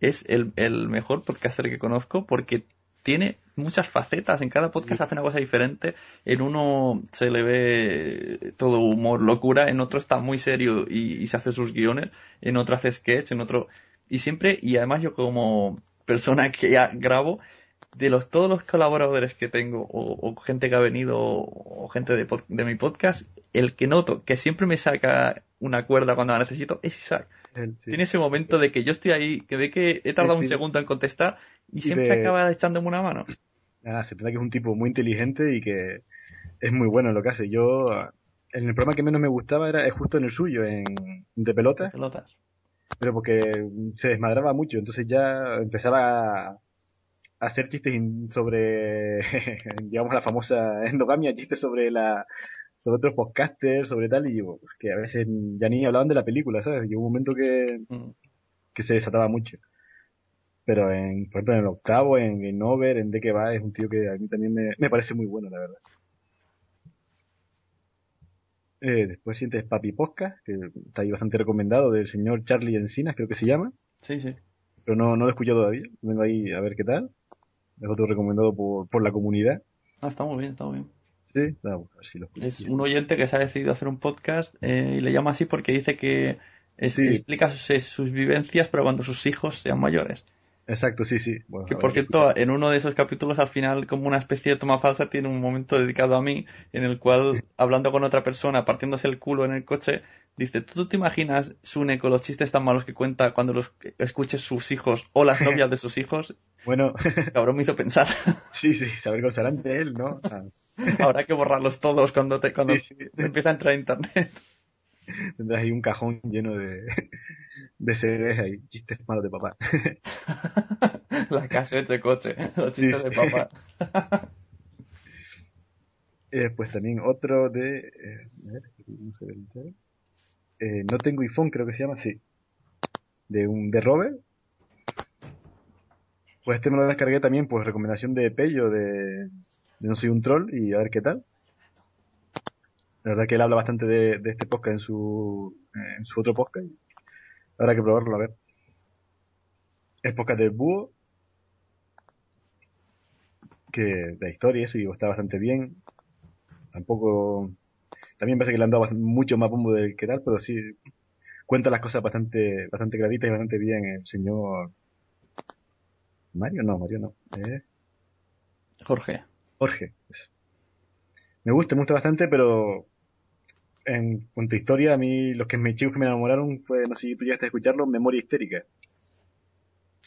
es el, el mejor podcaster que conozco porque tiene muchas facetas, en cada podcast hace una cosa diferente, en uno se le ve todo humor, locura, en otro está muy serio y, y se hace sus guiones, en otro hace sketch, en otro... Y siempre, y además yo como persona que ya grabo, de los todos los colaboradores que tengo, o, o gente que ha venido, o, o gente de, pod- de mi podcast, el que noto que siempre me saca una cuerda cuando la necesito es Isaac. Sí. Tiene ese momento de que yo estoy ahí, que ve que he tardado un segundo en contestar y Y siempre de- acaba echándome una mano. Ah, se trata que es un tipo muy inteligente y que es muy bueno en lo que hace. Yo, en el programa que menos me gustaba era es justo en el suyo, en de pelota, Pelotas. pero porque se desmadraba mucho, entonces ya empezaba a, hacer chistes sobre, digamos, la famosa endogamia, chistes sobre la sobre otros podcasters, sobre tal, y pues, que a veces ya ni hablaban de la película, ¿sabes? Y hubo un momento que, Mm. que se desataba mucho. Pero en, por ejemplo, en el octavo, en Game Over, en De que va, es un tío que a mí también me, me parece muy bueno, la verdad. Eh, después sientes Papi Posca, que está ahí bastante recomendado, del señor Charlie Encinas, creo que se llama, Sí, sí. pero no, no lo he escuchado todavía. Vengo ahí a ver qué tal. Es otro recomendado por, por la comunidad. Ah, está muy bien, está muy bien. Sí, vamos, a ver si lo escucho. Es un oyente que se ha decidido hacer un podcast eh, y le llama así porque dice que es- Sí. explica sus, sus vivencias, pero cuando sus hijos sean mayores. Exacto, sí, sí. Bueno, Que por cierto, en uno de esos capítulos, al final, como una especie de toma falsa, tiene un momento dedicado a mí, en el cual, hablando con otra persona, partiéndose el culo en el coche, dice, ¿tú te imaginas, Sune, con los chistes tan malos que cuenta cuando los escuches sus hijos o las novias de sus hijos? Bueno, Cabrón, me hizo pensar. sí, sí, saber cómo será ante él, ¿no? Ah, Habrá que borrarlos todos cuando te, cuando Sí, sí. empieza a entrar a internet. tendrás ahí un cajón lleno de, de CDs ahí, chistes malos de papá. La cassette de coche, los Sí, chistes de papá. Eh, pues también otro de. eh, a ver, no se ve entero. Eh, no tengo iPhone, creo que se llama, sí. De un de Robert. Pues este me lo descargué también, pues recomendación de Pello, de, de No Soy un Troll, y a ver qué tal. La verdad que él habla bastante de, de este podcast en su, en su otro podcast. Habrá que probarlo, a ver. El podcast del Búho. Que de historia eso, y está bastante bien tampoco también parece que le han dado mucho más bombo del que tal pero sí cuenta las cosas bastante bastante claritas y bastante bien el señor Mario no Mario no eh, Jorge. Jorge eso. me gusta me gusta bastante pero en cuanto a historia a mí los que me chicos que me enamoraron fue no sé si tú llegaste a escucharlo Memoria histérica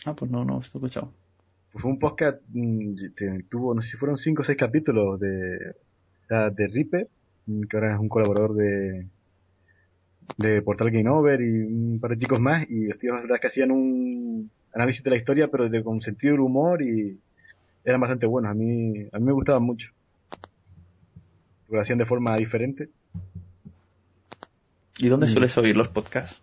Ah, pues no, no, estoy escuchado. pues fue un podcast mm, que tuvo no sé si fueron cinco o seis capítulos de era de Reaper que ahora es un colaborador de de Portal Game Over y un par de chicos más y los tíos la verdad que hacían un análisis de la historia pero de con sentido del humor y eran bastante buenos a mí a mí me gustaban mucho lo hacían de forma diferente ¿Y dónde Mm. sueles oír los podcasts?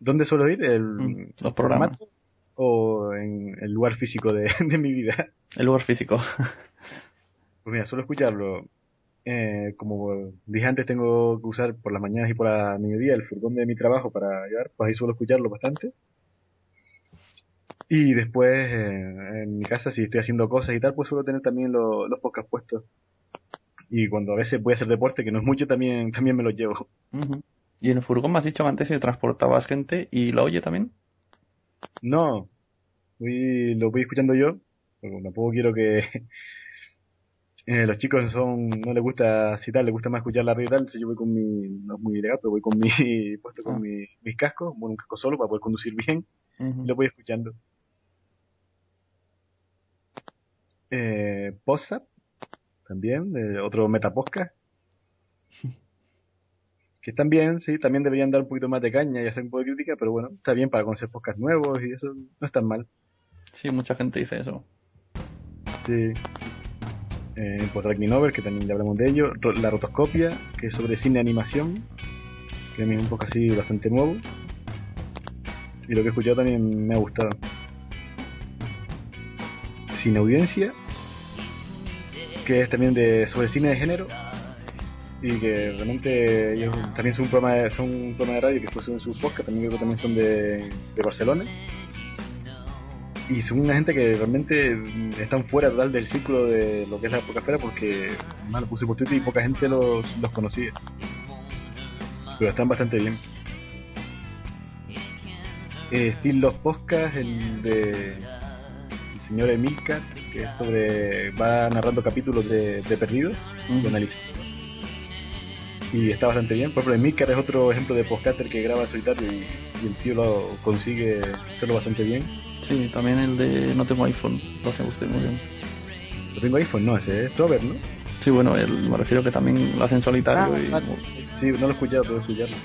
¿dónde suelo ir? el Mm, los programas. formato o en el lugar físico de, de mi vida El lugar físico. Pues mira, suelo escucharlo. Eh, como dije antes, tengo que usar por las mañanas y por la mediodía el furgón de mi trabajo para llevar, pues ahí suelo escucharlo bastante. Y después, eh, en mi casa, si estoy haciendo cosas y tal, pues suelo tener también lo- los podcasts puestos. Y cuando a veces voy a hacer deporte, que no es mucho, también, también me los llevo. Y en el furgón me has dicho antes que transportabas gente y lo oye también. No, voy, lo voy escuchando yo, porque tampoco quiero que eh, los chicos son, no les gusta citar, les gusta más escuchar la radio y tal, entonces yo voy con mi, no es muy legal, pero voy con mi, puesto con Ah. mi, mis cascos, bueno, un casco solo para poder conducir bien, y lo voy escuchando. Eh, Podzap, también, de otro Metapodcast. Que están bien, sí, también deberían dar un poquito más de caña y hacer un poco de crítica, pero bueno, está bien para conocer podcasts nuevos y eso no es tan mal. Sí, mucha gente dice eso. Sí. Eh, por Over, que también ya hablamos de ello. La Rotoscopia, que es sobre cine animación, que a mí es un poco así bastante nuevo. Y lo que he escuchado también me ha gustado. Sin audiencia, que es también de sobre cine de género. Y que realmente también son un programa de, son un programa de radio que fue en sus podcast, también creo que también son de, de Barcelona y son una gente que realmente mm, están fuera total del círculo de lo que es la podcastera porque lo puse por Twitter y poca gente los, los conocía pero están bastante bien eh, Steel Los Podcast el de señor Emilcar, que es sobre. va narrando capítulos de, de Perdidos y analiza. Y está bastante bien. Por ejemplo, Emilcar es otro ejemplo de podcaster que graba solitario y, y el tío lo consigue hacerlo bastante bien. Sí, también el de No tengo iPhone, lo hace usted muy bien. No tengo iPhone, no, ese es Trover, ¿no? Sí, bueno, el, me refiero que también lo hace en solitario y... Ah, Sí, no lo he escuchado, puedo escucharlo.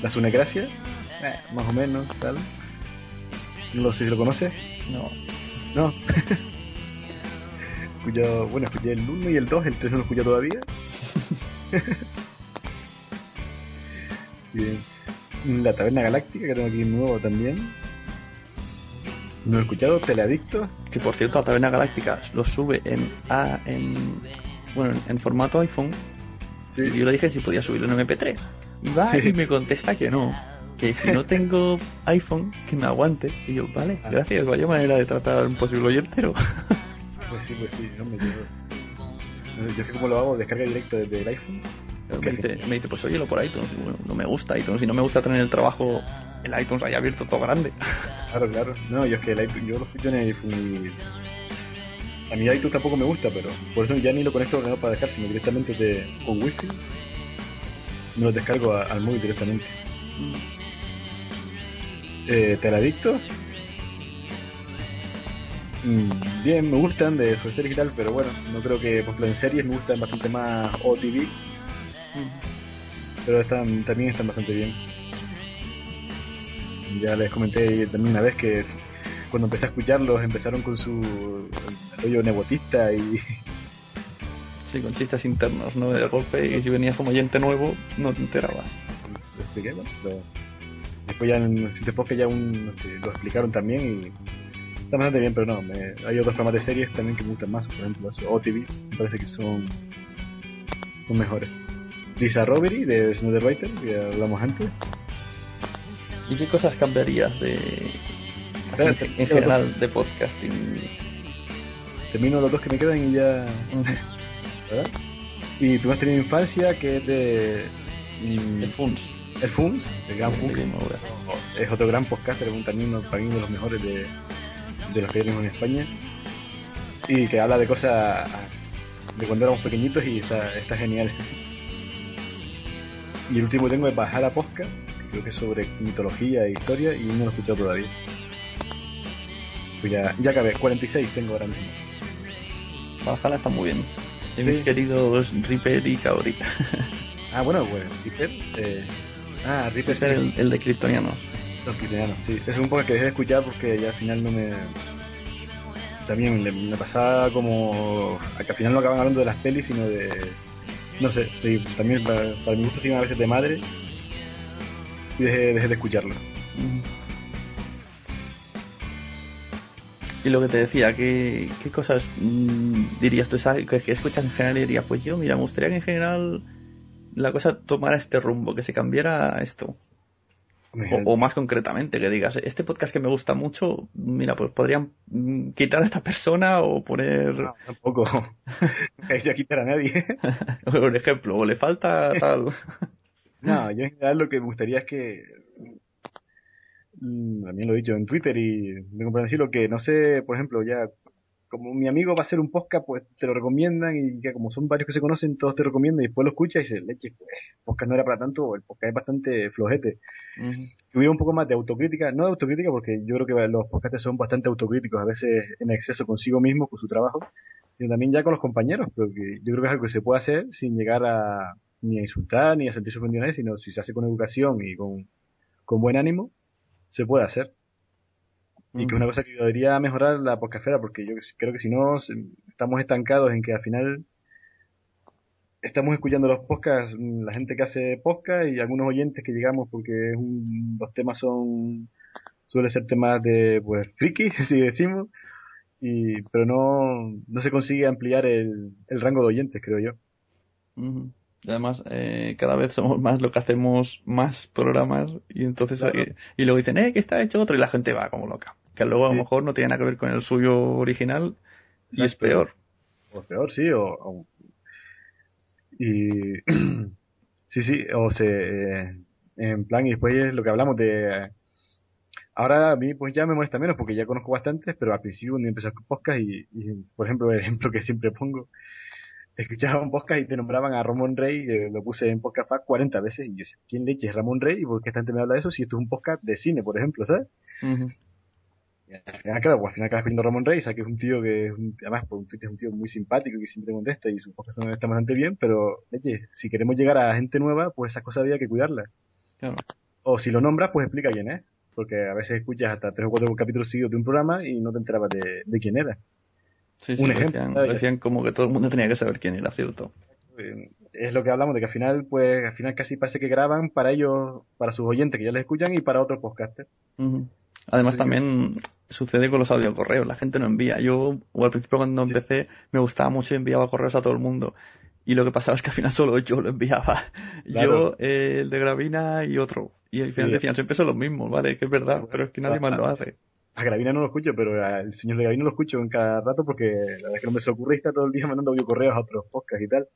La Sunecracia, eh, más o menos, tal. No sé si lo conoces. No. No. Escuchado, bueno, escuché el 1 y el 2, el 3 no lo escuché todavía. Bien. La Taberna Galáctica, que tengo aquí nuevo también. No he escuchado, Teleadicto. Que por cierto, la Taberna Galáctica lo sube en, a, en bueno, en, formato iPhone. Sí. Y yo le dije si podía subirlo en MP3. Y va y me contesta que no. Que si no tengo iPhone, que me aguante. Y yo, vale, Ah. gracias, vaya manera de tratar a un posible oyentero. Pues sí, pues sí, no me yo, yo sé cómo lo hago, descarga directo desde el iPhone. Me, dice, me dice, pues óyelo por iTunes. Bueno, no me gusta iTunes. Y no me gusta tener el trabajo, el iTunes ahí abierto todo grande. Claro, claro. No, yo es que el iTunes, yo lo escucho en el. A mí iTunes tampoco me gusta, pero por eso ya ni lo conecto al ordenador para dejar, sino directamente de, con Wi-Fi. Me lo descargo a- al móvil directamente. Eh, Teladictos. Mm, bien, me gustan de su series y tal, pero bueno, no creo que, por ejemplo, en series me gustan bastante más OTV. Pero están, también están bastante bien. Ya les comenté también una vez que cuando empecé a escucharlos empezaron con su rollo nebotista y Sí, con chistes internos, ¿no? De golpe. Y si venías como oyente nuevo, no te enterabas. lo expliqué, ¿no? Pero después ya en podcast ya un, no sé, lo explicaron también y está bastante bien, pero no, me- hay otros programas de series también que me gustan más, por ejemplo, OTV, me parece que son, son mejores. Lisa Robery de Snowden Writer, que hablamos antes. ¿Y qué cosas cambiarías de. En general de podcasting? Termino los dos que me quedan y ya. ¿Verdad? Y tu más tenido infancia, que es de. mm, El FUNS. El FUNS, el Gran FUNS. Es otro gran podcaster, es un también para mí uno de los mejores de, de los que tenemos en España. Y que habla de cosas de cuando éramos pequeñitos y está, está genial. Y el último que tengo es Bajar a Posca, que creo que es sobre mitología e historia y no lo he escuchado todavía. Pues ya, ya acabé, 46 tengo ahora mismo. Valhalla está muy bien. De Sí. mis queridos Reaper y Kaori. Ah, bueno, pues Reaper. Eh, ah, Reaper sí, el, el de Kryptonianos. Los cristianos, sí. Es un poco que dejé de escuchar porque ya al final no me. También me pasaba como. a que al final no acaban hablando de las pelis, sino de. No sé, sí, también para, para mi siguen a veces de madre. Y dejé, dejé de escucharlo. Y lo que te decía, ¿qué, qué cosas mm, dirías tú? ¿Qué, qué escuchas en general? Y diría, pues yo, mira, me gustaría que en general la cosa tomara este rumbo, que se cambiara esto. O, o más concretamente, que digas, este podcast que me gusta mucho, mira, pues podrían mm, quitar a esta persona o poner, No, tampoco. Hecho quitar a nadie. por ejemplo, o le falta tal. No, yo en general lo que me gustaría es que. mm, También lo he dicho en Twitter y me compran decirlo que no sé, por ejemplo, ya como mi amigo va a hacer un podcast, pues te lo recomiendan y ya como son varios que se conocen, todos te recomiendan y después lo escuchas y dices, leche, pues, el podcast no era para tanto, el podcast es bastante flojete. Que hubiera un poco más de autocrítica, no de autocrítica porque yo creo que los podcasts son bastante autocríticos, a veces en exceso consigo mismo, con su trabajo, sino también ya con los compañeros, porque yo creo que es algo que se puede hacer sin llegar a ni a insultar ni a sentirse ofendido a nadie, sino si se hace con educación y con, con buen ánimo, se puede hacer. Y que es una cosa que ayudaría a mejorar la podcastera, porque yo creo que si no, estamos estancados en que al final estamos escuchando los podcasts, mm, la gente que hace podcast y algunos oyentes que llegamos porque es un- los temas son, suele ser temas de, pues, friki, si decimos, y, pero no, no se consigue ampliar el, el rango de oyentes, creo yo. Y además, eh, cada vez somos más lo que hacemos más programas y entonces Claro. eh, y luego dicen, eh, que está hecho otro y la gente va como loca. Que luego a lo Sí. mejor no tiene nada que ver con el suyo original y es peor. O peor, sí, o, o- y sí, sí, o se, eh, en plan, y después es lo que hablamos de, Ahora a mí pues ya me molesta menos porque ya conozco bastantes, pero al principio cuando empecé con podcast y, y, por ejemplo, el ejemplo que siempre pongo, escuchaba un podcast y te nombraban a Ramón Rey, que lo puse en podcast 40 veces y yo decía, ¿quién leche es Ramón Rey? ¿Y por qué esta gente me habla de eso si esto es un podcast de cine, por ejemplo, ¿sabes? Al final, claro, pues, al final acabas escuchando a Ramón Rey, que es un tío que es un, además por un Twitter es un tío muy simpático que siempre contesta y sus podcasts están bastante bien, pero leche, si queremos llegar a gente nueva, pues esas cosas había que cuidarlas. Claro. O si lo nombras, pues explica quién es. Porque a veces escuchas hasta tres o cuatro capítulos seguidos de un programa y no te enterabas de, de quién era. Sí, sí, Un lo ejemplo, decían, como que todo el mundo tenía que saber quién era, ¿cierto? Eh, Es lo que hablamos de que al final, pues, al final casi parece que graban para ellos, para sus oyentes que ya les escuchan y para otros podcasters. Además Sí. también sucede con los audiocorreos, la gente no envía. Yo, o al principio cuando empecé, me gustaba mucho y enviaba correos a todo el mundo. Y lo que pasaba es que al final solo yo lo enviaba. Claro. Yo, eh, el de Gravina y otro. Y al final Sí. decían, siempre son los mismos, ¿vale? Que es verdad, pero es que nadie más lo hace. A Gravina no lo escucho, pero al señor de Gravina lo escucho en cada rato porque la verdad es que no me se ocurre está todo el día mandando audio correos a otros podcasts y tal.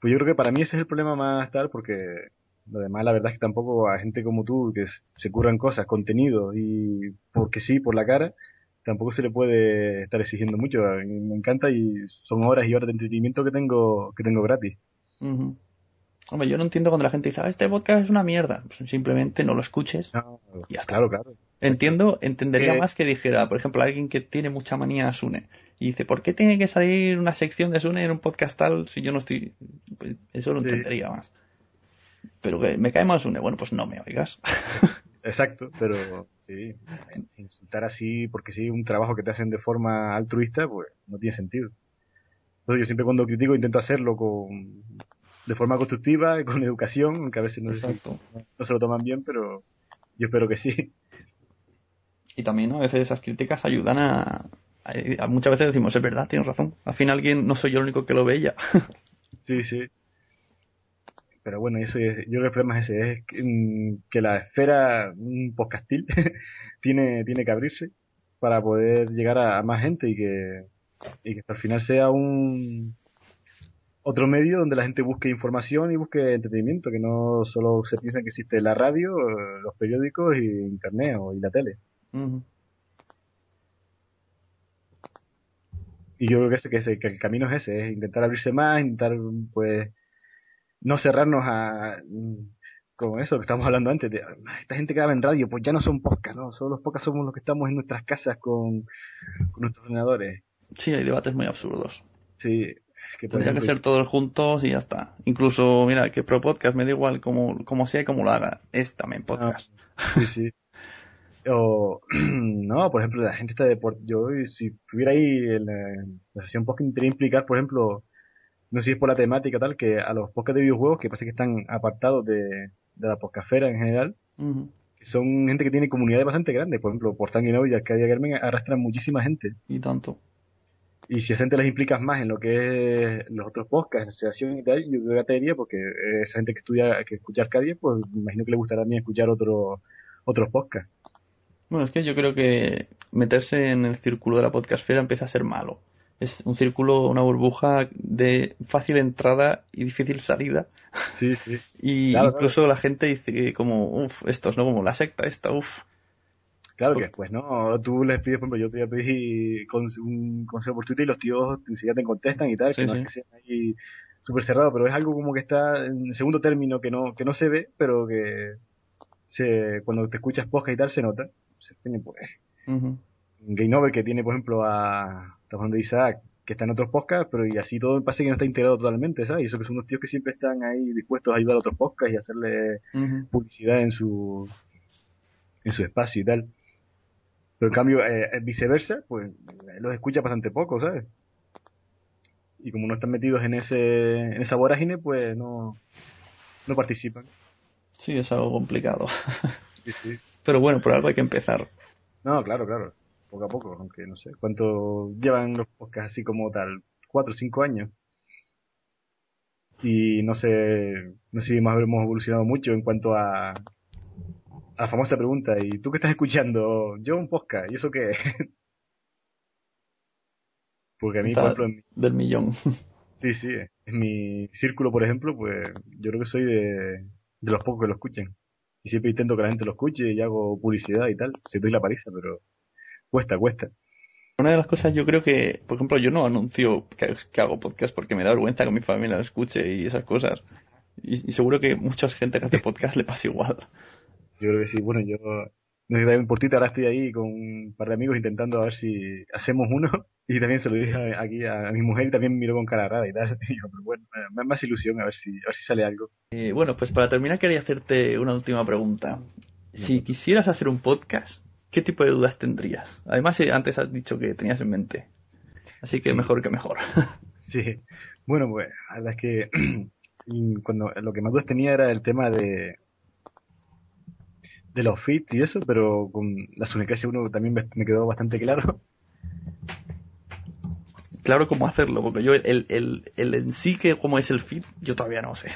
Pues yo creo que para mí ese es el problema más tal, porque lo demás la verdad es que tampoco a gente como tú, que se curran cosas, contenido, y porque sí, por la cara, tampoco se le puede estar exigiendo mucho. Me encanta y son horas y horas de entretenimiento que tengo, que tengo gratis. Hombre, yo no entiendo cuando la gente dice, ah, este podcast es una mierda. Pues simplemente no lo escuches. Y ya está. Claro, claro. Entiendo, entendería más que dijera, por ejemplo, alguien que tiene mucha manía a Sune y dice, ¿por qué tiene que salir una sección de Sune en un podcast tal si yo no estoy? Pues eso lo Sí. entendería más. Pero que me cae mal Sune, bueno, pues no me oigas. Exacto, pero sí, insultar así porque sí un trabajo que te hacen de forma altruista, pues no tiene sentido. Entonces yo siempre cuando critico intento hacerlo con de forma constructiva, con educación, aunque a veces no, Exacto. no se lo toman bien, pero yo espero que sí. Y también a veces esas críticas ayudan a, a- a- muchas veces decimos, es verdad, tienes razón. Al final alguien, no soy yo el único que lo veía. Sí, sí. Pero bueno, eso es, yo creo que el problema es ese, es que, mm, que la esfera mm, podcastil tiene, tiene que abrirse para poder llegar a, a más gente y que, y que al final sea un otro medio donde la gente busque información y busque entretenimiento, que no solo se piensa que existe la radio, los periódicos y internet o, y la tele. Y yo creo que, ese, que, ese- que el camino es ese, es intentar abrirse más, intentar, pues, no cerrarnos a, como eso que estábamos hablando antes, de "Ah, esta gente que graba en radio, pues ya no son podcasts, ¿no? Solo los podcasts somos los que estamos en nuestras casas con, con nuestros ordenadores. Sí, hay debates muy absurdos. Sí, que Tendría que ser todos juntos y ya está. Incluso, mira, que Pro Podcast me da igual como, como sea y como lo haga. Es también podcast. Sí, sí. O, no, por ejemplo, la gente está de yo si estuviera ahí en la, en la sesión podcast intentaría implicar, por ejemplo, no sé si es por la temática tal, que a los podcasts de videojuegos, que parece que están apartados de, de la podcastfera en general, que son gente que tiene comunidades bastante grandes, por ejemplo, por Tanguino y Arcadia Germen arrastran muchísima gente. Y tanto. Y si a esa gente les implicas más en lo que es los otros podcasts, asociación y tal, yo creo que te diría, porque esa gente que estudia, que escucha Arcadia, pues me imagino que le gustará también escuchar otro, otros podcasts. Bueno, es que yo creo que meterse en el círculo de la podcastfera empieza a ser malo. Es un círculo, una burbuja de fácil entrada y difícil salida. Sí, sí. Y Claro, incluso la gente dice como, uff, estos, ¿no? Como la secta esta, uff. Claro que después, ¿no? Tú les pides, por ejemplo, yo te voy a pedir con- un consejo por Twitter y los tíos enseguida te contestan y tal, Sí, que no sí. es que sea ahí súper cerrado, pero es algo como que está en segundo término que no, que no se ve, pero que se, cuando te escuchas podcast y tal se nota. Pues, Ujú. Game Over que tiene, por ejemplo, a, hablando de Isaac, que está en otros podcasts, pero y así todo parece que no está integrado totalmente, ¿sabes? Y eso que son unos tíos que siempre están ahí dispuestos a ayudar a otros podcasts y hacerle publicidad en su en su espacio y tal. Pero en cambio, eh, eh, viceversa, pues eh, los escucha bastante poco, ¿sabes? Y como no están metidos en ese en esa vorágine, pues no no participan. Sí, es algo complicado. Sí, sí. Pero bueno, por algo hay que empezar. No, claro, claro. Poco a poco, aunque no sé. ¿Cuánto llevan los podcasts así como tal? ¿Cuatro o cinco años? Y no sé, no sé si más hemos evolucionado mucho en cuanto a, a la famosa pregunta, ¿y tú qué estás escuchando? Yo un podcast, ¿y eso qué? Porque a mí, por ejemplo, en mi- del millón. sí, sí, en mi círculo, por ejemplo, pues yo creo que soy de, de los pocos que lo escuchan. Y siempre intento que la gente lo escuche y hago publicidad y tal. Si doy la parisa, pero cuesta, cuesta. Una de las cosas yo creo que, por ejemplo, yo no anuncio que, hago podcast porque me da vergüenza que mi familia lo escuche y esas cosas. Y, seguro que mucha gente que hace podcast le pasa igual. Yo creo que sí. Bueno, yo no por ti, ahora estoy ahí con un par de amigos intentando a ver si hacemos uno. Y también se lo dije aquí a, mi mujer y también miró con cara rara y tal. Y pero bueno, más, más, ilusión a ver si, a ver si sale algo. Eh, bueno, pues para terminar quería hacerte una última pregunta. Si quisieras hacer un podcast, ¿qué tipo de dudas tendrías? Además, eh, antes has dicho que tenías en mente. Así que mejor que mejor. sí. Bueno, pues la verdad es que cuando lo que más dudas tenía era el tema de de los fits y eso, pero con la Sunecracia uno también me quedó bastante claro. Claro cómo hacerlo, porque yo el, el, el en sí que cómo es el fit, yo todavía no sé.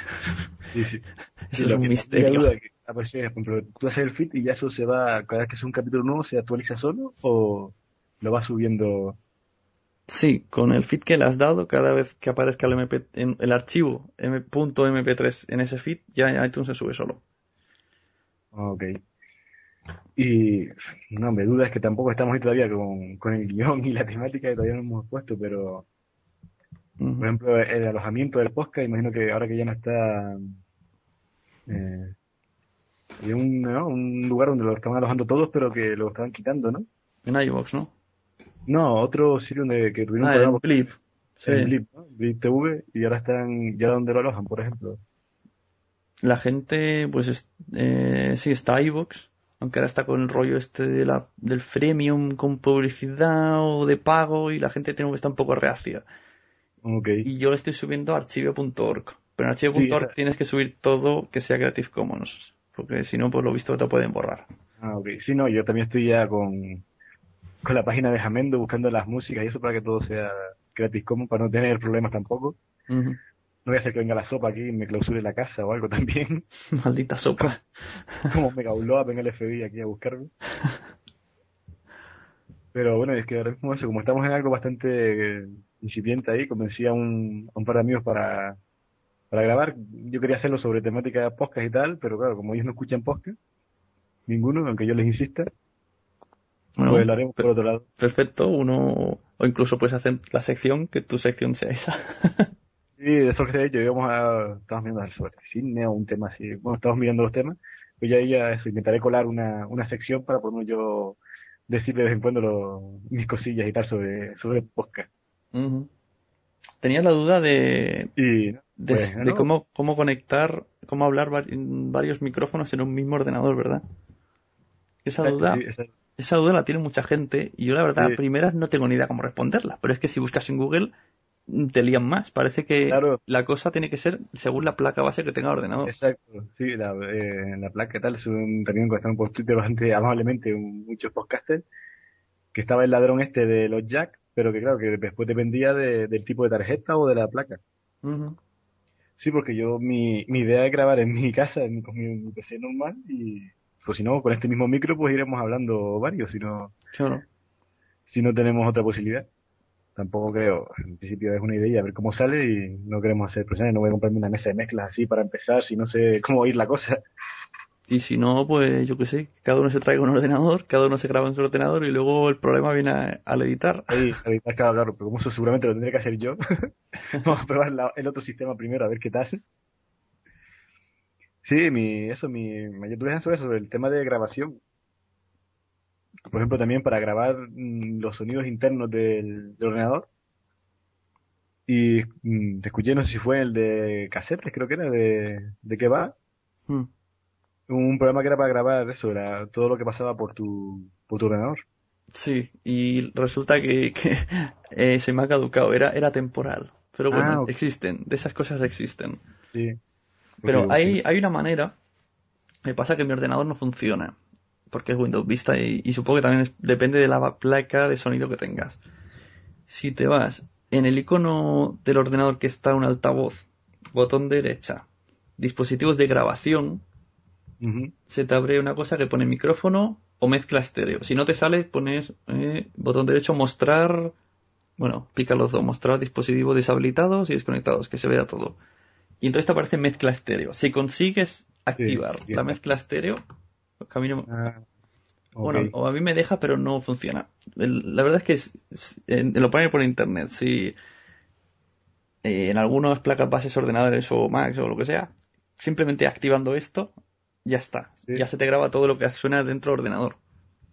Sí, sí. Eso es un misterio. Que, por ejemplo, tú haces el fit y ya eso se va, cada vez que es un capítulo nuevo, se actualiza solo o lo vas subiendo Sí, con el feed que le has dado, cada vez que aparezca el, MP, en, el archivo .mp3 en ese feed, ya iTunes se sube solo. Ok. Y no, me duda es que tampoco estamos ahí todavía con, con el guion y la temática que todavía no hemos puesto, pero por ejemplo, el alojamiento del podcast, imagino que ahora que ya no está eh, hay un, un lugar donde lo estaban alojando todos, pero que lo estaban quitando, ¿no? En iVox, ¿no? No, otro sitio donde que tuvieron ah, un Blip. Sí. Blip, Blip TV, y ahora están, ya donde lo alojan, por ejemplo. La gente, pues, eh, sí, está iVox, aunque ahora está con el rollo este de la, del freemium con publicidad o de pago y la gente tiene estar un poco reacia. Okay. Y yo lo estoy subiendo a archivo.org. Pero en archivo.org tienes que subir todo que sea Creative Commons. Porque si no, por lo visto te pueden borrar. Ah, ok. Sí, no, yo también estoy ya con, con la página de Jamendo buscando las músicas y eso para que todo sea gratis como para no tener problemas tampoco. No voy a hacer que venga la sopa aquí y me clausure la casa o algo también. Maldita sopa. Como me a venga el FBI aquí a buscarme. Pero bueno, es que ahora mismo eso, como estamos en algo bastante incipiente ahí, convencí a un, a un par de amigos para, para grabar. Yo quería hacerlo sobre temática de podcast y tal, pero claro, como ellos no escuchan podcast, ninguno, aunque yo les insista, bueno, pues lo haremos por otro lado. Perfecto, uno, o incluso puedes hacer la sección, que tu sección sea esa. sí, eso que te he dicho, íbamos a, estamos viendo sobre cine o un tema así, bueno, estamos mirando los temas, pues ya, ya eso, intentaré colar una, una sección para por yo decir de vez en cuando mis cosillas y tal sobre, sobre podcast. Tenía la duda de, de, pues, cómo, cómo conectar, cómo hablar varios micrófonos en un mismo ordenador, ¿verdad? Esa duda, esa duda la tiene mucha gente y yo la verdad, a primeras no tengo ni idea cómo responderla, pero es que si buscas en Google mm, te lían más. Parece que la cosa tiene que ser según la placa base que tenga el ordenador. Exacto, sí, la, eh, la placa tal, es un, también un por Twitter bastante amablemente muchos podcasters, que estaba el ladrón este de los jack, pero que claro, que después dependía del tipo de tarjeta o de la placa. Sí, porque yo, mi, mi idea es grabar en mi casa, en, con mi PC normal y pues si no, con este mismo micro pues iremos hablando varios, si no, si no tenemos otra posibilidad. Tampoco creo, en principio es una idea, a ver cómo sale y no queremos hacer presiones, no voy a comprarme una mesa de mezclas así para empezar, si no sé cómo ir la cosa. Y si no, pues yo qué sé, cada uno se traiga un ordenador, cada uno se graba en su ordenador y luego el problema viene al editar. Sí, editar, claro, claro, pero como eso seguramente lo tendré que hacer yo, vamos a probar el otro sistema primero a ver qué tal. Sí, mi, eso, mi mayor duda es sobre el tema de grabación. Por ejemplo, también para grabar mm, los sonidos internos del, ordenador. Y mm, te escuché, no sé si fue el de casetes, creo que era, de, de qué va. Hmm. Un programa que era para grabar eso, era todo lo que pasaba por tu, por tu ordenador. Sí, y resulta que, eh, se me ha caducado, era, era temporal. Pero bueno, ah, existen, de esas cosas existen. Sí. Pero hay, hay una manera. Me pasa que mi ordenador no funciona. Porque es Windows Vista y, supongo que también depende de la placa de sonido que tengas. Si te vas en el icono del ordenador que está un altavoz, botón derecha, dispositivos de grabación, se te abre una cosa que pone micrófono o mezcla estéreo. Si no te sale, pones eh, botón derecho mostrar, bueno, pica los dos, mostrar dispositivos deshabilitados y desconectados, que se vea todo y entonces te aparece mezcla estéreo. Si consigues activar Sí, la mezcla estéreo. que a mí no- Ah, Bueno, o a mí me deja, pero no funciona. La verdad es que es- es- en- lo ponen por internet. Si eh, en algunas placas bases ordenadores o Macs o lo que sea, simplemente activando esto, ya está. Sí. Ya se te graba todo lo que suena dentro del ordenador.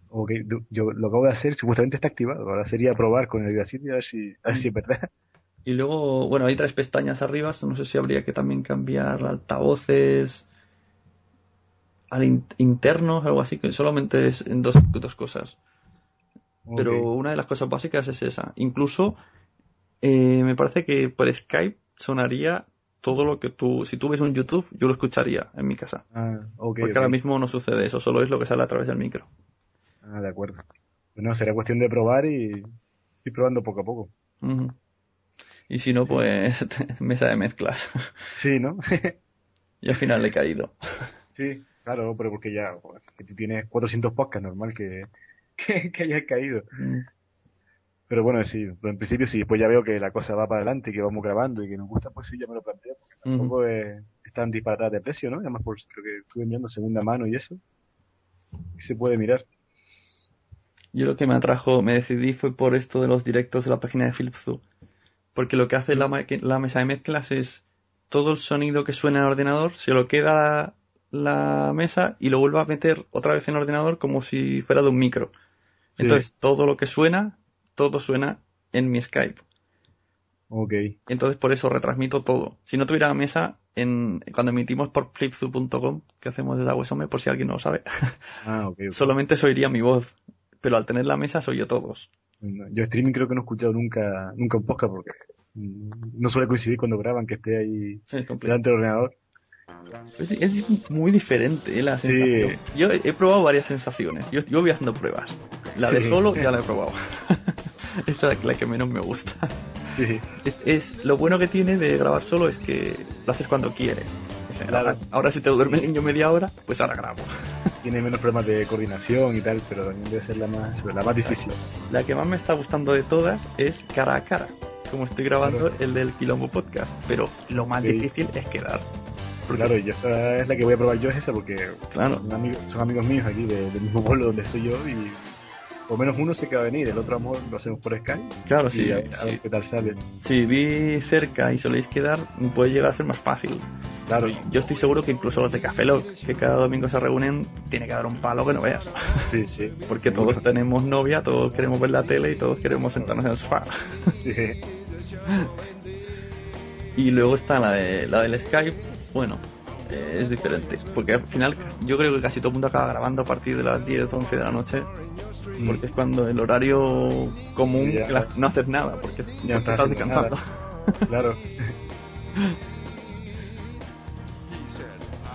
Ok, yo lo acabo de hacer, supuestamente está activado. Ahora sería probar con el Audacity a ver si, a ver si es verdad. Y luego, bueno, hay tres pestañas arriba. No sé si habría que también cambiar altavoces al in- internos algo así, que solamente es en dos, dos cosas. Pero una de las cosas básicas es esa. Incluso eh, me parece que por Skype sonaría todo lo que tú, si tú ves un YouTube, yo lo escucharía en mi casa. Ah, Porque ahora mismo no sucede eso, solo es lo que sale a través del micro. Ah, de acuerdo. Bueno, será cuestión de probar y ir probando poco a poco. Y si no, pues mesa de mezclas. Sí, ¿no? y al final le he caído. sí, claro, pero porque ya que tú tienes 400 podcasts, normal que, que, que hayas caído. Mm. Pero bueno, sí, en principio sí, después ya veo que la cosa va para adelante, que vamos grabando y que nos gusta, pues sí, ya me lo planteo, porque tampoco es, es tan disparatada de precio, ¿no? Además, por lo que estuve enviando segunda mano y eso, y se puede mirar. Yo lo que me atrajo, me decidí fue por esto de los directos de la página de Philips Zoo. Porque lo que hace la, ma- la mesa de mezclas es todo el sonido que suena en el ordenador, se lo queda la, la mesa y lo vuelve a meter otra vez en el ordenador como si fuera de un micro. Sí. Entonces todo lo que suena, todo suena en mi Skype. Ok, Entonces por eso retransmito todo. Si no tuviera la mesa, en, cuando emitimos por flipzoo.com, que hacemos desde Aguasome, por si alguien no lo sabe, ah, solamente se oiría mi voz. Pero al tener la mesa soy yo todos. Yo streaming creo que no he escuchado nunca, nunca un podcast porque no suele coincidir cuando graban que esté ahí Sí, delante del ordenador. Es, es muy diferente eh, la Sí. sensación. Yo he, he probado varias sensaciones. Yo, yo voy haciendo pruebas. La de Sí. solo ya la he probado. Esta es la que menos me gusta. Sí, Es, es- lo bueno que tiene de grabar solo es que lo haces cuando quieres. Ahora, ahora si te duerme el niño media hora, pues ahora grabo. tiene menos problemas de coordinación y tal, pero también debe ser la más, la más difícil. La que más me está gustando de todas es cara a cara. Como estoy grabando Claro. el del Quilombo Podcast. Pero lo más Sí. difícil es quedar. Porque, Claro, y esa es la que voy a probar yo, es esa, porque Claro. son, amigos, son amigos míos aquí de- del mismo pueblo donde soy yo y por menos uno sé que va a venir, el otro a lo hacemos por Skype Claro, y sí. a, a sí. ver qué tal sale. Si vi cerca y soléis quedar, puede llegar a ser más fácil. Claro, Yo estoy seguro que incluso los de Café Lock, que cada domingo se reúnen, tiene que dar un palo que no veas. sí, sí. Porque todos tenemos novia, todos queremos ver la tele y todos queremos sentarnos en el sofá. Sí. Y luego está la, de, la del Skype, bueno, eh, es diferente. Porque al final yo creo que casi todo el mundo acaba grabando a partir de las 10, 11 de la noche. Porque es cuando el horario común Sí, ya. que la- no haces nada, porque, Ya no estás descansando. Claro,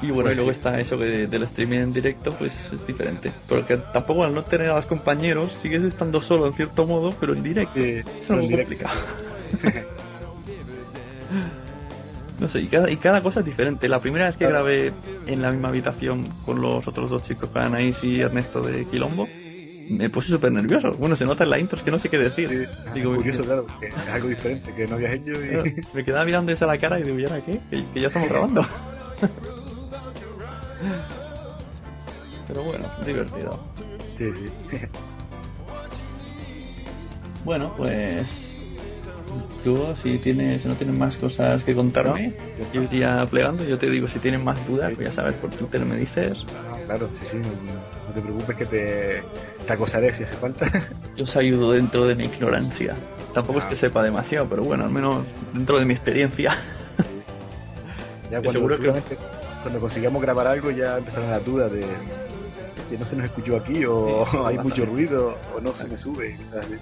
Y bueno, Pues y luego sí. está eso que del streaming en directo, pues es diferente. Porque tampoco al no tener a los compañeros, sigues estando solo en cierto modo, pero en directo. sí, es algo en directo. complicado. no sé, y cada, y cada cosa es diferente. La primera vez que Claro. grabé en la misma habitación con los otros dos chicos, con Anaís y Ernesto de Quilombo, me puse súper nervioso. Bueno, se nota en la intro, es que no sé qué decir. Digo, curioso, me- claro, que es algo diferente que no habías hecho y... Me quedaba mirando esa la cara y digo, ¿y ahora qué? Que, que ya estamos grabando. Pero bueno, divertido. Sí, sí. Bueno, pues. Tú, si tienes, si no tienes más cosas que contarme, yo iría plegando. Yo te digo, si tienes más dudas, pues ya sabes, por Twitter me dices. Claro, sí, sí, no, no te preocupes que te, te acosaré si hace falta. Yo os ayudo dentro de mi ignorancia. Tampoco es que sepa demasiado, pero bueno, al menos dentro de mi experiencia. Ya cuando, seguro que- cuando consigamos grabar algo ya empezarán las dudas de que no se nos escuchó aquí o Sí, hay mucho ruido o no se me sube. ¿sabes?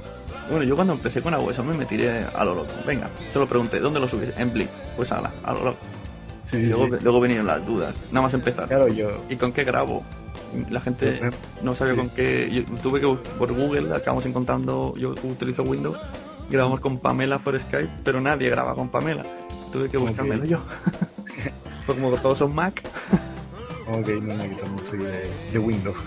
Bueno, yo cuando empecé con Aguaso me tiré a lo loco. Venga, se lo pregunté, ¿dónde lo subís? En Blip. Pues ala, a lo loco. Sí, Y sí, luego, sí. luego vinieron las dudas. Nada más empezar. Claro, yo... ¿Y con qué grabo? La gente no sabía sí. con qué. Yo tuve que por Google, acabamos encontrando. Yo utilizo Windows, grabamos con Pamela por Skype, pero nadie graba con Pamela. Tuve que buscármelo yo. Pues como todos son Mac, Ok, no, no, también soy de, de Windows.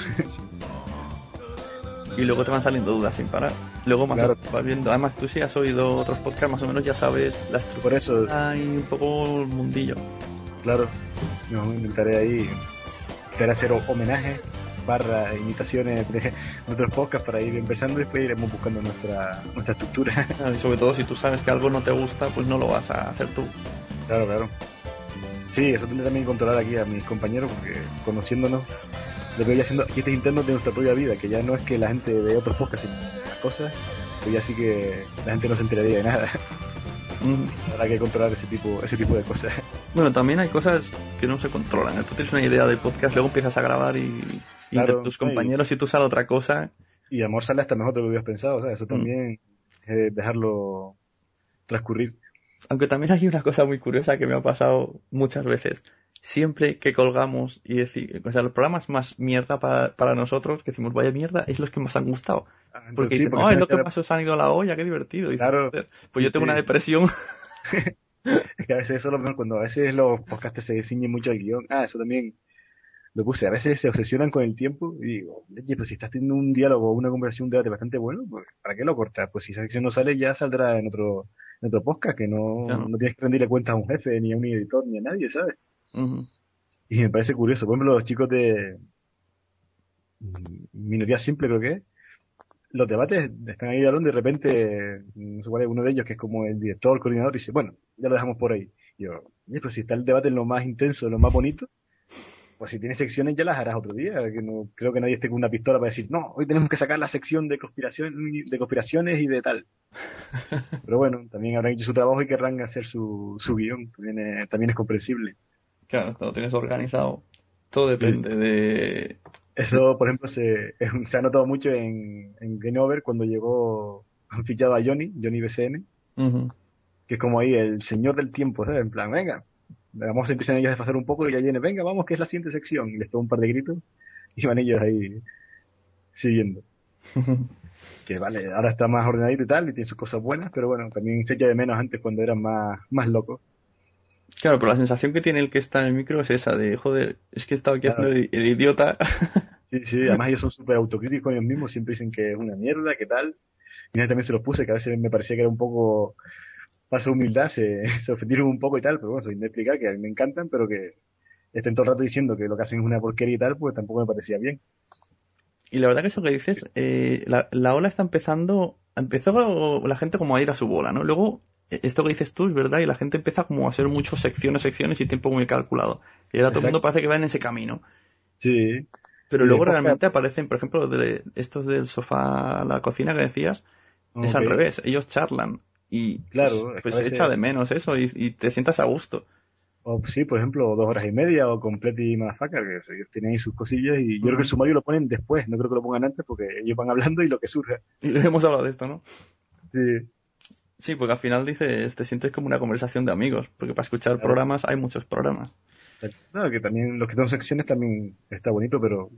y luego te van saliendo dudas sin parar. Luego más Claro. vas viendo. Además, tú si has oído otros podcasts, más o menos ya sabes la Por estructura eso, y un poco el mundillo. claro. No, intentaré ahí intentaré hacer homenaje barra imitaciones de nuestros podcasts para ir empezando y después iremos buscando nuestra, nuestra estructura. y sobre todo si tú sabes que algo no te gusta, pues no lo vas a hacer tú. Claro, claro. Sí, eso tendré también que controlar aquí a mis compañeros porque conociéndonos lo que voy haciendo chistes internos de nuestra propia vida, que ya no es que la gente de otros podcasts las cosas, pues ya sí que la gente no se enteraría de nada. Habrá que controlar ese tipo, ese tipo de cosas. Bueno, también hay cosas que no se controlan. Tú tienes una idea de podcast, luego empiezas a grabar y, tus compañeros y tú sales otra cosa. Y amor sale hasta mejor de lo que habías pensado, o sea, eso mm. también es dejarlo transcurrir. Aunque también hay una cosa muy curiosa que me ha pasado muchas veces siempre que colgamos y decir, o sea, los programas más mierda para, para nosotros, que decimos vaya mierda, es los que más han gustado. Ah, porque, sí, es lo que pasó, se han ido a la olla, qué divertido. claro. pues yo tengo una depresión. es que a veces eso lo mejor cuando a veces los podcasts se ciñen mucho al guion. Ah, eso también lo puse. A veces se obsesionan con el tiempo y digo, oye, pues si estás teniendo un diálogo o una conversación, un debate bastante bueno, pues ¿para qué lo cortas? Pues si esa sección no sale, ya saldrá en otro, en otro podcast, que no, no tienes que rendirle cuentas a un jefe, ni a un editor, ni a nadie, ¿sabes? Y me parece curioso. Por ejemplo, los chicos de minoría simple, creo que los debates están ahí de y de repente, no sé cuál es uno de ellos, que es como el director, el coordinador, dice, bueno, ya lo dejamos por ahí. Y yo, pues si está el debate en lo más intenso, en lo más bonito, pues si tienes secciones ya las harás otro día, que no creo que nadie esté con una pistola para decir, no, hoy tenemos que sacar la sección de conspiración, de conspiraciones y de tal. Pero bueno, también habrán hecho su trabajo y querrán hacer su, su guion, también también es comprensible. Claro, lo tienes organizado. Todo depende de... Eso, por ejemplo, se, se ha notado mucho en, en Game Over cuando llegó, han fichado a Johnny, Johnny BCN, que es como ahí el señor del tiempo, ¿sabes? En plan, venga, vamos a empezar ellos a desfasar un poco y ya viene, venga, vamos, que es la siguiente sección. Y les pongo un par de gritos y van ellos ahí siguiendo. que vale, ahora está más ordenadito y tal, y tiene sus cosas buenas, pero bueno, también se echa de menos antes cuando eran más, más locos. Claro, pero la sensación que tiene el que está en el micro es esa de, joder, es que he estado aquí haciendo el, idiota. Sí, sí, además ellos son súper autocríticos ellos mismos, siempre dicen que es una mierda, que tal. Y también se los puse, que a veces me parecía que era un poco paso humildad, se, se ofendieron un poco y tal, pero bueno, sin explicar que a mí me encantan, pero que estén todo el rato diciendo que lo que hacen es una porquería y tal, pues tampoco me parecía bien. Y la verdad que eso que dices, eh, la, la ola está empezando, empezó la gente como a ir a su bola, ¿no? Luego esto que dices tú es verdad y la gente empieza como a hacer muchas secciones, secciones y tiempo muy calculado. Y ahora todo el mundo parece que va en ese camino. Sí. Pero luego realmente aparecen, por ejemplo, de estos del sofá a la cocina que decías, es al revés. Ellos charlan y claro, pues, pues echa de menos eso y, te sientas a gusto. O sí, por ejemplo, dos horas y media o Complete y Motherfucker, que ellos tienen ahí sus cosillas y yo creo que el sumario lo ponen después, no creo que lo pongan antes porque ellos van hablando y lo que surja. Y hemos hablado de esto, ¿no? Sí. Sí, porque al final dices, te sientes como una conversación de amigos, porque para escuchar programas hay muchos programas. No, que también los que son secciones también está bonito, pero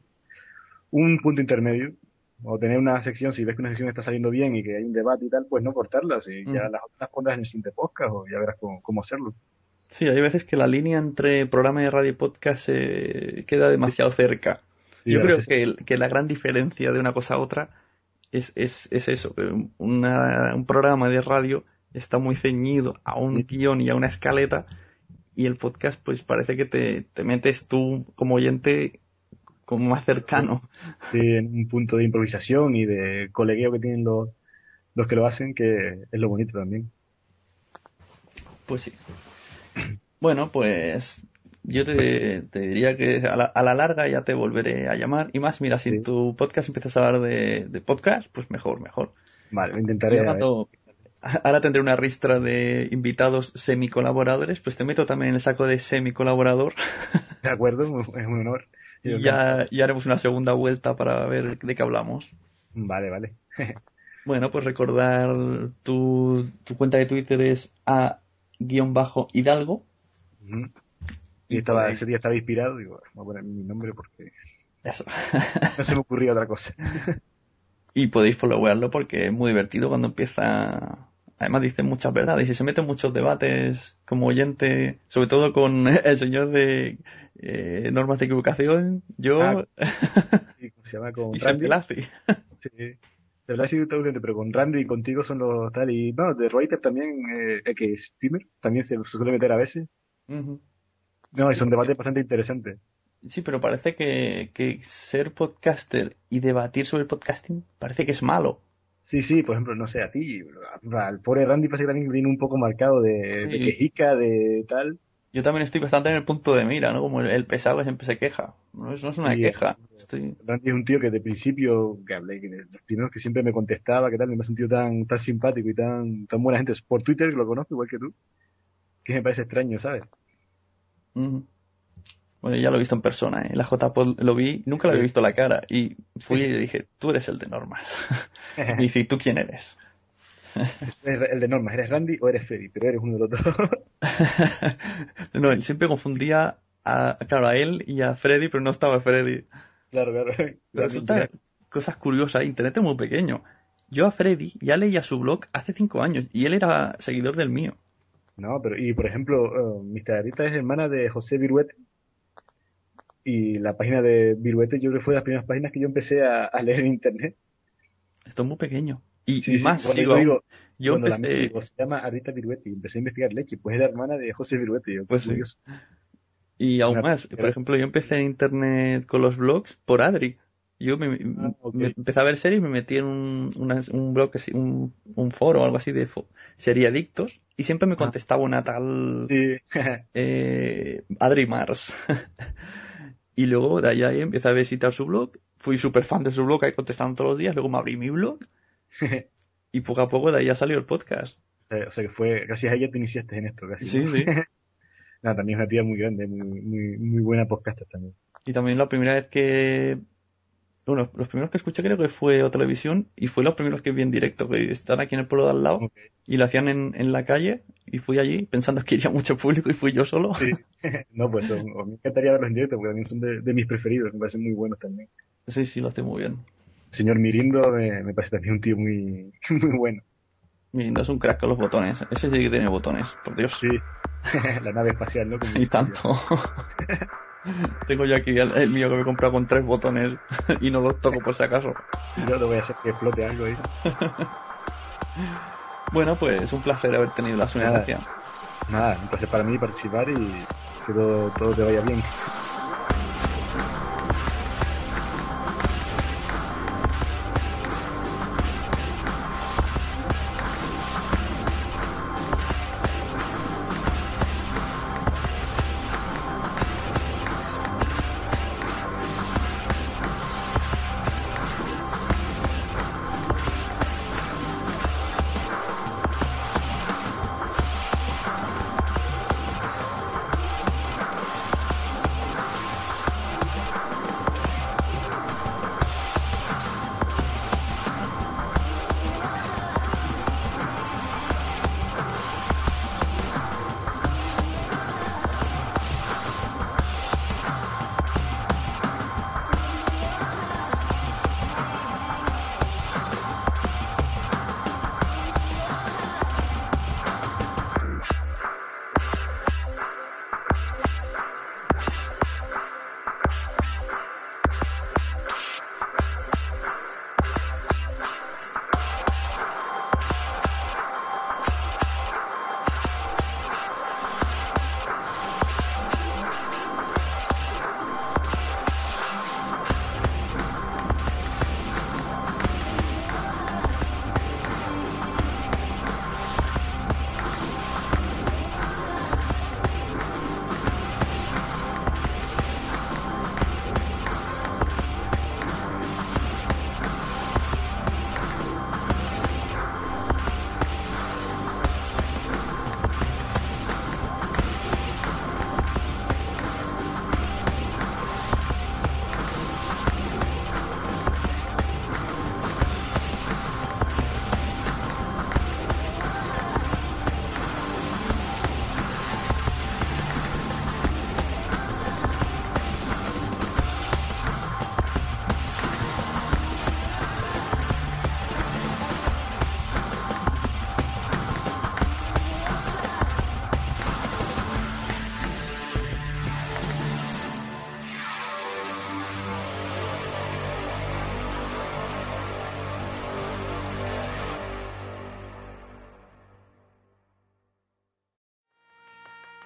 un punto intermedio, o tener una sección, si ves que una sección está saliendo bien y que hay un debate y tal, pues no cortarlas y ya las otras pondrás en el siguiente podcast o ya verás cómo, hacerlo. Sí, hay veces que la línea entre programa de radio y podcast se queda demasiado cerca. Yo creo que, que la gran diferencia de una cosa a otra es, es, es eso, un programa de radio está muy ceñido a un guion y a una escaleta y el podcast pues parece que te, te metes tú como oyente como más cercano. Sí, en un punto de improvisación y de colegueo que tienen los, los que lo hacen, que es lo bonito también. Pues sí. Bueno, pues yo te, diría que a la, larga ya te volveré a llamar. Y más, mira, si en tu podcast empiezas a hablar de, podcast, pues mejor, mejor. Vale, intentaré. ahora tendré una ristra de invitados semi-colaboradores, pues te meto también en el saco de semi-colaborador. De acuerdo, es un honor. Y ya, haremos una segunda vuelta para ver de qué hablamos. Vale, vale. bueno, pues recordar tu, tu cuenta de Twitter es a-hidalgo. Y estaba, ese día estaba inspirado, digo, voy a poner mi nombre porque Eso. no se me ocurría otra cosa. y podéis followarlo porque es muy divertido cuando empieza. Además dice muchas verdades y se mete en muchos debates como oyente, sobre todo con el señor de eh, normas de equivocación, yo... Ah, se llama? Con y Randy. sí. pero con Randy y contigo son los tal y no, de Reuters también, eh, que es Steamer, también se suele meter a veces. No, es un debate bastante interesante. Sí, pero parece que, que ser podcaster y debatir sobre el podcasting parece que es malo. Sí, sí, por ejemplo, no sé, a ti, al pobre Randy parece que también viene un poco marcado de, Sí. de quejica, de tal. Yo también estoy bastante en el punto de mira, ¿no? Como el, el pesado siempre se queja. No es, no es una Sí, queja. Estoy... Randy es un tío que de principio, que hablé, que de los primeros que siempre me contestaba, que tal, me parece un tío tan, tan simpático y tan, tan buena gente. Por Twitter, que lo conozco igual que tú, que me parece extraño, ¿sabes? Bueno, ya lo he visto en persona, ¿eh? La JPod lo vi, nunca le había visto la cara. Y fui y le dije, tú eres el de normas. y dice, ¿y tú quién eres? Eres el de normas, ¿eres Randy o eres Freddy? Pero eres uno de los dos. no, él siempre confundía a, claro, a él y a Freddy, pero no estaba Freddy. claro, claro. Pero resulta cosas curiosas, Internet es muy pequeño. Yo a Freddy ya leía su blog hace cinco años y él era seguidor del mío. No, pero, y por ejemplo, uh, Mr. Arita es hermana de José Viruete. Y la página de Viruete yo creo que fue de las primeras páginas que yo empecé a, a leer en internet. Esto es muy pequeño. Y, Sí, y sí, más, yo aún. digo, yo la empecé, mente, digo, se llama Arita Viruete y empecé a investigar leche, pues es la hermana de José Viruete. Yo, Pues sí. y aún una más, primera- por ejemplo, yo empecé en internet con los blogs por Adri. Yo me, Ah, me empecé a ver series me metí en un, una- un blog, un, un foro o algo así de seriadictos y siempre me contestaba una tal Ah. Sí. eh, Adri Mars. y luego de ahí, ahí empecé a visitar su blog, fui súper fan de su blog, ahí contestando todos los días, luego me abrí mi blog y poco a poco de ahí ya salió el podcast. O sea que fue, gracias a ella te iniciaste en esto, casi. Sí, ¿no? sí. Nada, también es una tía muy grande, muy, muy, muy buena podcaster también. Y también la primera vez que... Bueno, los primeros que escuché creo que fue televisión y fue los primeros que vi en directo, que están aquí en el pueblo de al lado y lo hacían en, en la calle y fui allí pensando que iría mucho público y fui yo solo. Sí. no, pues son- me encantaría verlos en directo porque también son de, de mis preferidos, me parecen muy buenos también. Sí, sí, lo hace muy bien. El señor Mirindo me, me parece también un tío muy, muy bueno. Mirindo es un crack con los botones. Ese sí que tiene botones, por Dios. Sí. la nave espacial, ¿no? Como Y tanto. Tengo yo aquí el, el mío que me he comprado con tres botones y no los toco por si acaso. yo. Lo voy a hacer que explote algo ahí. Bueno, pues un placer haber tenido la suya Nada. un placer para mí participar y que todo, todo te vaya bien.